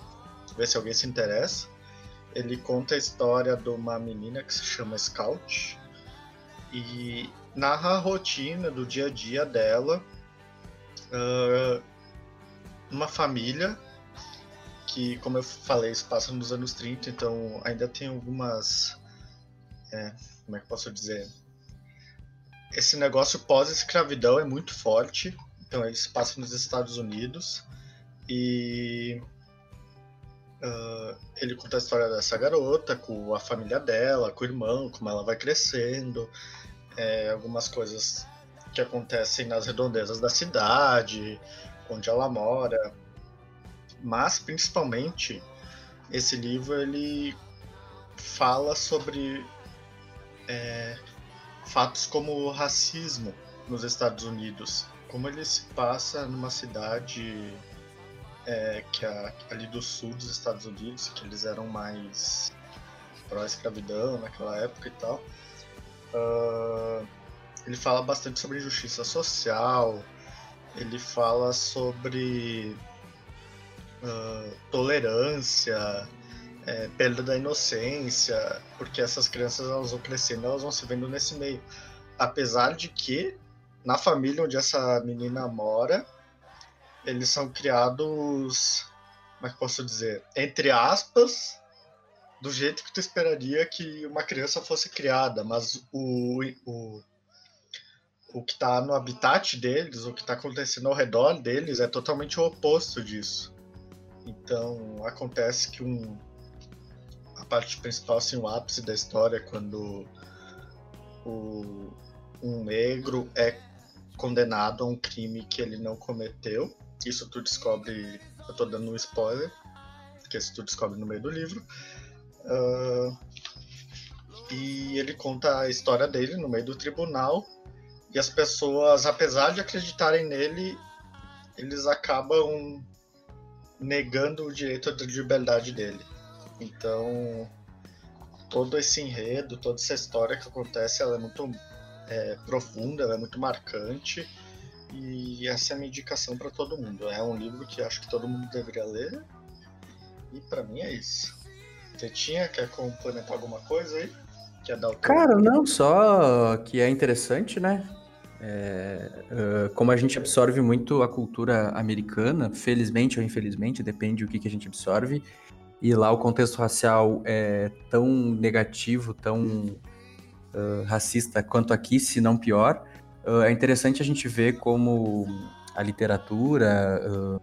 ver se alguém se interessa. Ele conta a história de uma menina que se chama Scout e narra a rotina do dia a dia dela uh, numa família que, como eu falei, se passa nos anos 30, então ainda tem algumas. É, como é que posso dizer? Esse negócio pós-escravidão é muito forte, então ele se passa nos Estados Unidos e Uh, ele conta a história dessa garota com a família dela, com o irmão, como ela vai crescendo, é, algumas coisas que acontecem nas redondezas da cidade, onde ela mora. Mas principalmente esse livro ele fala sobre é, fatos como o racismo nos Estados Unidos, como ele se passa numa cidade é, que é ali do sul dos Estados Unidos, que eles eram mais pró-escravidão naquela época e tal. Uh, ele fala bastante sobre injustiça social, ele fala sobre uh, tolerância, é, perda da inocência, porque essas crianças elas vão crescendo, elas vão se vendo nesse meio. Apesar de que na família onde essa menina mora, eles são criados, como é que posso dizer, entre aspas, do jeito que tu esperaria que uma criança fosse criada, mas o, o, o que está no habitat deles, o que está acontecendo ao redor deles é totalmente o oposto disso. Então acontece que um, a parte principal, assim, o ápice da história, é quando o, um negro é condenado a um crime que ele não cometeu isso tu descobre. Eu tô dando um spoiler, que isso tu descobre no meio do livro. Uh, e ele conta a história dele no meio do tribunal. E as pessoas, apesar de acreditarem nele, eles acabam negando o direito de liberdade dele. Então, todo esse enredo, toda essa história que acontece, ela é muito é, profunda, ela é muito marcante e essa é a minha indicação para todo mundo. É um livro que acho que todo mundo deveria ler. E para mim é isso. Você tinha quer complementar alguma coisa aí? Quer dar o Cara, não, só que é interessante, né? É, uh, como a gente absorve muito a cultura americana, felizmente ou infelizmente, depende do que, que a gente absorve, e lá o contexto racial é tão negativo, tão uh, racista quanto aqui, se não pior, uh, é interessante a gente ver como a literatura, uh,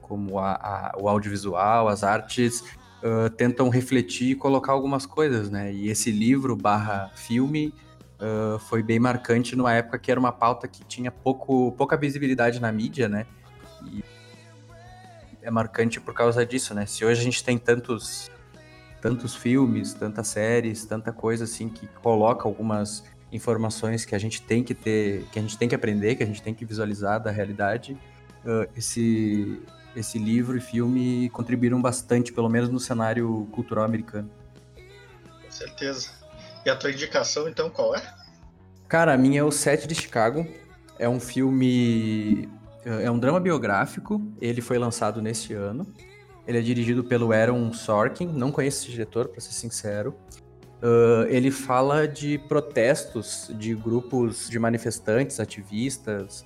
como a, a, o audiovisual, as artes uh, tentam refletir e colocar algumas coisas, né? E esse livro barra filme foi bem marcante numa época que era uma pauta que tinha pouco, pouca visibilidade na mídia, né? E é marcante por causa disso, né? Se hoje a gente tem tantos tantos filmes, tantas séries, tanta coisa assim que coloca algumas informações que a gente tem que ter, que a gente tem que aprender, que a gente tem que visualizar da realidade, uh, esse, esse livro e filme contribuíram bastante, pelo menos no cenário cultural americano. Com certeza. E a tua indicação, então, qual é? Cara, a minha é o Sete de Chicago. É um filme. É um drama biográfico. Ele foi lançado neste ano. Ele é dirigido pelo Aaron Sorkin. Não conheço esse diretor, para ser sincero. Uh, ele fala de protestos de grupos de manifestantes, ativistas,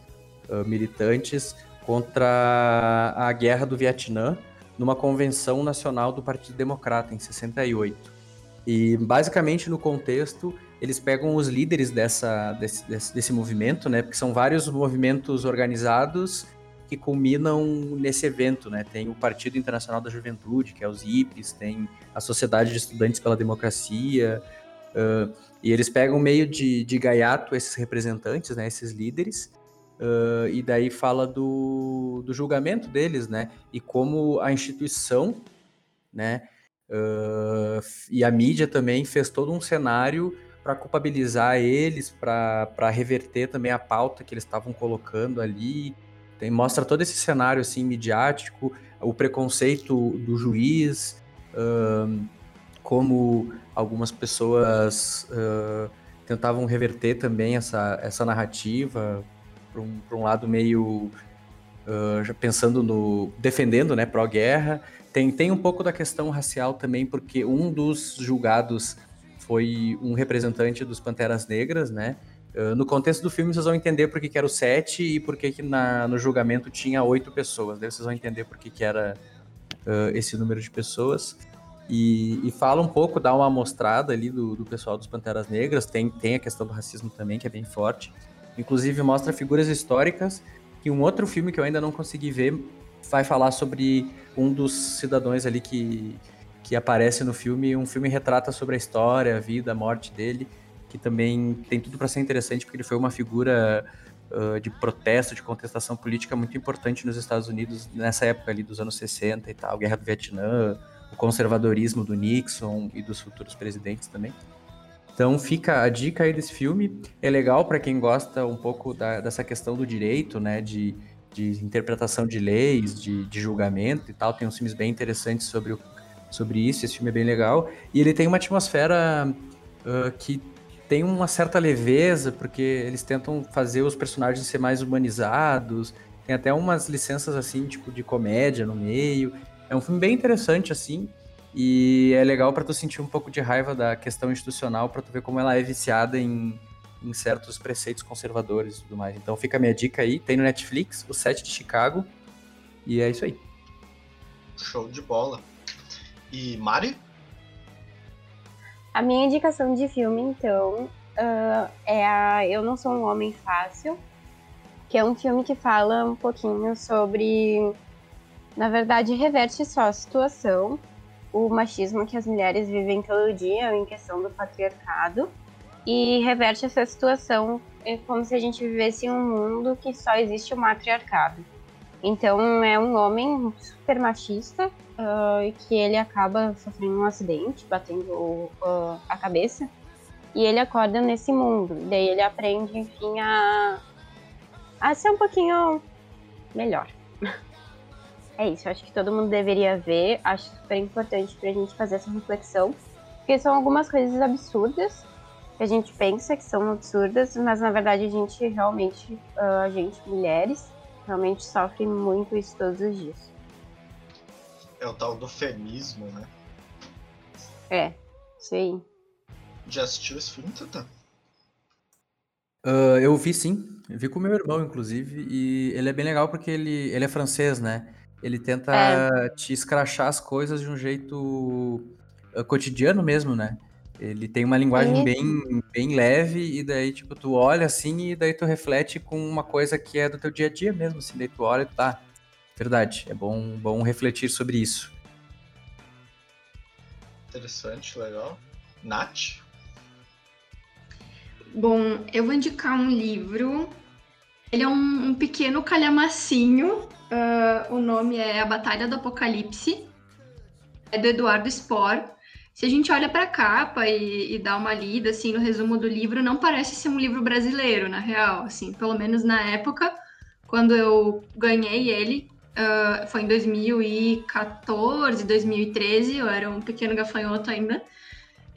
uh, militantes contra a guerra do Vietnã numa convenção nacional do Partido Democrata em 68. E basicamente no contexto eles pegam os líderes dessa, desse, desse, desse movimento, né? Porque são vários movimentos organizados que culminam nesse evento, né? Tem o Partido Internacional da Juventude, que é os IPs, tem a Sociedade de Estudantes pela Democracia, uh, e eles pegam meio de, de gaiato esses representantes, né? Esses líderes, uh, e daí fala do, do julgamento deles, né? E como a instituição, né? Uh, e a mídia também fez todo um cenário para culpabilizar eles, para reverter também a pauta que eles estavam colocando ali, tem, mostra todo esse cenário assim midiático, o preconceito do juiz, uh, como algumas pessoas uh, tentavam reverter também essa, essa narrativa para um, um lado meio já pensando no defendendo, né, pró-guerra. Tem, tem um pouco da questão racial também, porque um dos julgados foi um representante dos Panteras Negras, né? Uh, no contexto do filme, vocês vão entender por que, era o sete e por que, que no julgamento tinha oito pessoas. Daí vocês vão entender por que, que era uh, esse número de pessoas. E, e, fala um pouco, dá uma amostrada ali do, do pessoal dos Panteras Negras. Tem, tem a questão do racismo também, que é bem forte. Inclusive, mostra figuras históricas. E um outro filme que eu ainda não consegui ver vai falar sobre um dos cidadãos ali que, que aparece no filme. Um filme retrata sobre a história, a vida, a morte dele, que também tem tudo para ser interessante, porque ele foi uma figura uh, de protesto, de contestação política muito importante nos Estados Unidos nessa época ali dos anos 60 e tal, Guerra do Vietnã, o conservadorismo do Nixon e dos futuros presidentes também. Então fica a dica aí desse filme. É legal para quem gosta um pouco da, dessa questão do direito, né? De, de interpretação de leis, de, de, julgamento e tal. Tem uns filmes bem interessantes sobre, o, sobre isso. Esse filme é bem legal. E ele tem uma atmosfera uh, que tem uma certa leveza, porque eles tentam fazer os personagens ser mais humanizados. Tem até umas licenças assim, tipo de comédia no meio. É um filme bem interessante, assim. E é legal para tu sentir um pouco de raiva da questão institucional, para tu ver como ela é viciada em, em certos preceitos conservadores e tudo mais. Então fica a minha dica aí, tem no Netflix, o set de Chicago, e é isso aí. Show de bola. E Mari? A minha indicação de filme, então, uh, é a Eu Não Sou um Homem Fácil, que é um filme que fala um pouquinho sobre. Na verdade, reverte só a situação, o machismo que as mulheres vivem todo dia em questão do patriarcado, e reverte essa situação é como se a gente vivesse em um mundo que só existe o matriarcado. Então é um homem super machista uh, que ele acaba sofrendo um acidente, batendo uh, a cabeça, e ele acorda nesse mundo. Daí ele aprende, enfim, a, a ser um pouquinho melhor. É isso, acho que todo mundo deveria ver. Acho super importante pra gente fazer essa reflexão. Porque são algumas coisas absurdas que a gente pensa que são absurdas, mas na verdade a gente realmente, uh, a gente, mulheres, realmente sofre muito isso todos os dias. É o tal do feminismo, né? É, aí. Já assistiu esse filme, Tata? Uh, eu vi sim, eu vi com meu irmão, inclusive, e ele é bem legal porque ele, ele é francês, né? Ele tenta é. te escrachar as coisas de um jeito uh, cotidiano mesmo, né? Ele tem uma linguagem bem, bem leve, e daí, tipo, tu olha assim, e daí tu reflete com uma coisa que é do teu dia a dia mesmo, assim, daí tu olha e tá. Verdade, é bom, bom refletir sobre isso. Interessante, legal. Nath? Bom, eu vou indicar um livro. Ele é um, um pequeno calhamacinho. Uh, o nome é A Batalha do Apocalipse. É do Eduardo Spohr. Se a gente olha para a capa e, e, dá uma lida assim no resumo do livro, não parece ser um livro brasileiro, na real. Assim, pelo menos na época, quando eu ganhei ele, uh, foi em 2014, 2013. Eu era um pequeno gafanhoto ainda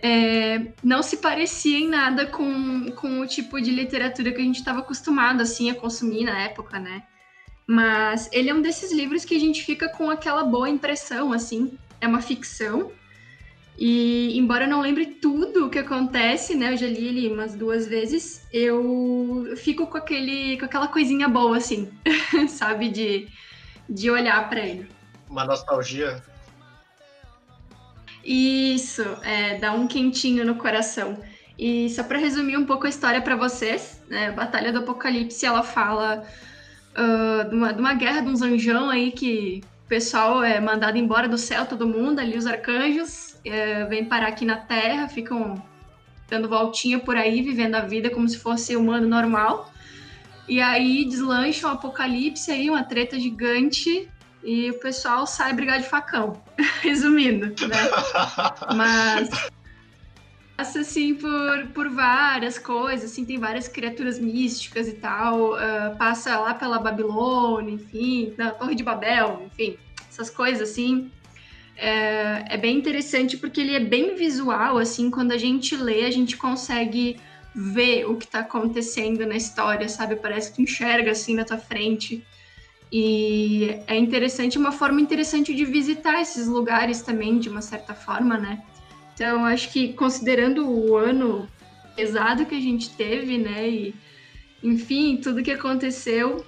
é, não se parecia em nada com, com o tipo de literatura que a gente estava acostumado assim a consumir na época, né? Mas ele é um desses livros que a gente fica com aquela boa impressão, assim. É uma ficção. E embora eu não lembre tudo o que acontece, né? Eu já li ele umas duas vezes. Eu fico com aquele, com aquela coisinha boa, assim, sabe, de, de olhar para ele. Uma nostalgia isso, é, dá um quentinho no coração. E só para resumir um pouco a história para vocês, né, Batalha do Apocalipse, ela fala uh, de, uma, de uma guerra de uns anjão aí que o pessoal é mandado embora do céu, todo mundo, ali os arcanjos, é, vêm parar aqui na Terra, ficam dando voltinha por aí, vivendo a vida como se fosse humano normal. E aí deslancha um apocalipse aí, uma treta gigante, e o pessoal sai brigar de facão, resumindo, né? Mas passa assim por, por várias coisas, assim, tem várias criaturas místicas e tal, uh, passa lá pela Babilônia, enfim, na Torre de Babel, enfim, essas coisas assim. É, é bem interessante porque ele é bem visual, assim, quando a gente lê, a gente consegue vê o que tá acontecendo na história, sabe? Parece que tu enxerga assim na tua frente. E é interessante, uma forma interessante de visitar esses lugares também, de uma certa forma, né? Então, acho que considerando o ano pesado que a gente teve, né? E, enfim, tudo que aconteceu,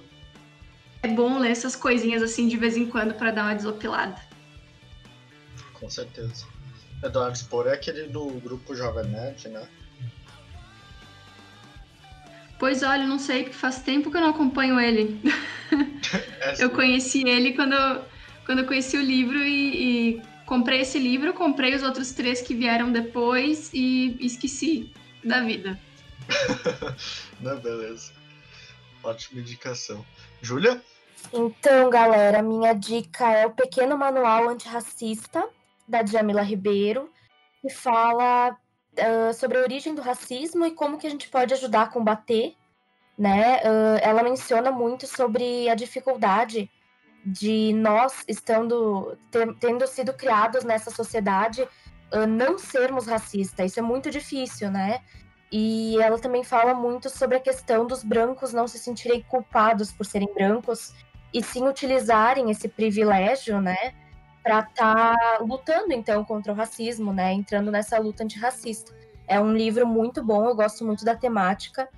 é bom ler essas coisinhas assim de vez em quando para dar uma desopilada. Com certeza. Eduardo Spor é aquele do grupo Jovem Nerd, né? Pois olha, não sei, porque faz tempo que eu não acompanho ele. Eu conheci ele quando, quando eu conheci o livro e, e comprei esse livro, comprei os outros três que vieram depois e esqueci da vida. Não, beleza. Ótima indicação. Júlia? Então, galera, minha dica é o Pequeno Manual Antirracista, da Djamila Ribeiro, que fala ah, sobre a origem do racismo e como que a gente pode ajudar a combater, né? Ah, ela menciona muito sobre a dificuldade de nós, estando, ter- tendo sido criados nessa sociedade, ah, não sermos racistas. Isso é muito difícil, né? E ela também fala muito sobre a questão dos brancos não se sentirem culpados por serem brancos e sim utilizarem esse privilégio, né, para estar lutando então contra o racismo, né, entrando nessa luta antirracista. É um livro muito bom, eu gosto muito da temática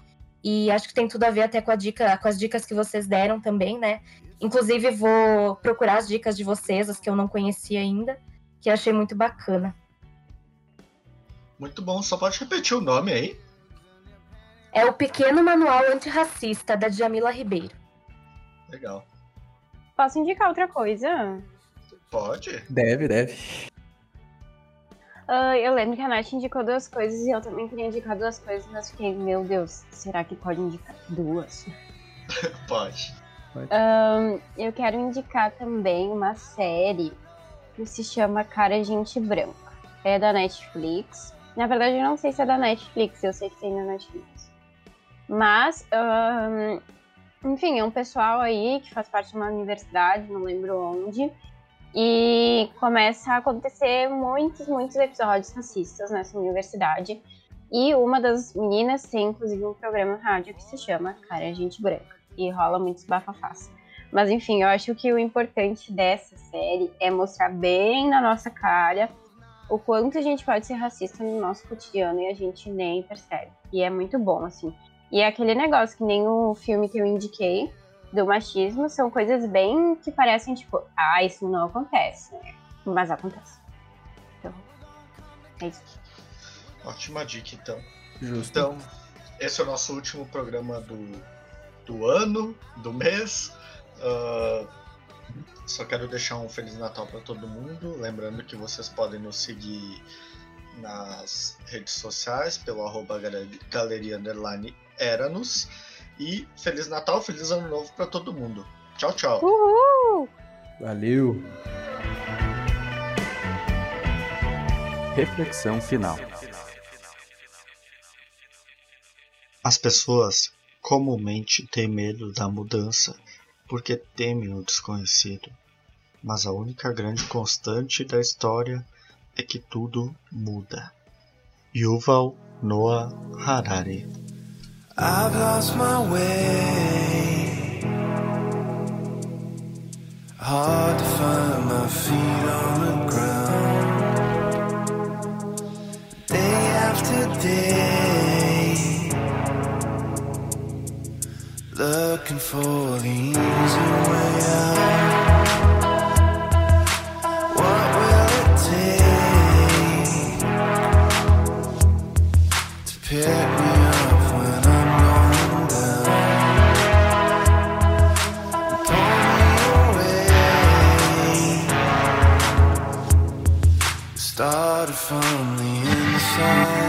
e acho que tem tudo a ver até com a dica, com as dicas que vocês deram também, né? Inclusive vou procurar as dicas de vocês, as que eu não conhecia ainda, que eu achei muito bacana. Muito bom. Só pode repetir o nome aí? É o Pequeno Manual Antirracista da Djamila Ribeiro. Legal. Posso indicar outra coisa? Pode? Deve, deve. Ah, eu lembro que a Nath indicou duas coisas e eu também queria indicar duas coisas, mas fiquei, meu Deus, será que pode indicar duas? Pode. Ahn, eu quero indicar também uma série que se chama Cara Gente Branca. É da Netflix. Na verdade, eu não sei se é da Netflix, eu sei que tem na Netflix. Mas, ahn, enfim, é um pessoal aí que faz parte de uma universidade, não lembro onde. E começa a acontecer muitos, muitos episódios racistas nessa universidade. E uma das meninas tem, inclusive, um programa rádio que se chama Cara Gente Branca. E rola muitos bafafás. Mas enfim, eu acho que o importante dessa série é mostrar bem na nossa cara o quanto a gente pode ser racista no nosso cotidiano e a gente nem percebe. E é muito bom, assim. E é aquele negócio que nem o filme que eu indiquei do machismo, são coisas bem que parecem tipo, ah, isso não acontece, né? Mas acontece. Então, é isso. Ótima dica, então. Justo. Então, esse é o nosso último programa do, do ano, do mês. Ah, só quero deixar um Feliz Natal para todo mundo. Lembrando que vocês podem nos seguir nas redes sociais pelo arroba gale- galeria underline Eranos. E Feliz Natal, Feliz Ano Novo para todo mundo. Tchau, tchau. Uhul! Valeu. Reflexão final. As pessoas comumente têm medo da mudança porque temem o desconhecido. Mas a única grande constante da história é que tudo muda. Yuval Noah Harari I've lost my way. Hard to find my feet on the ground. Day after day. Looking for the easy way out. From the inside.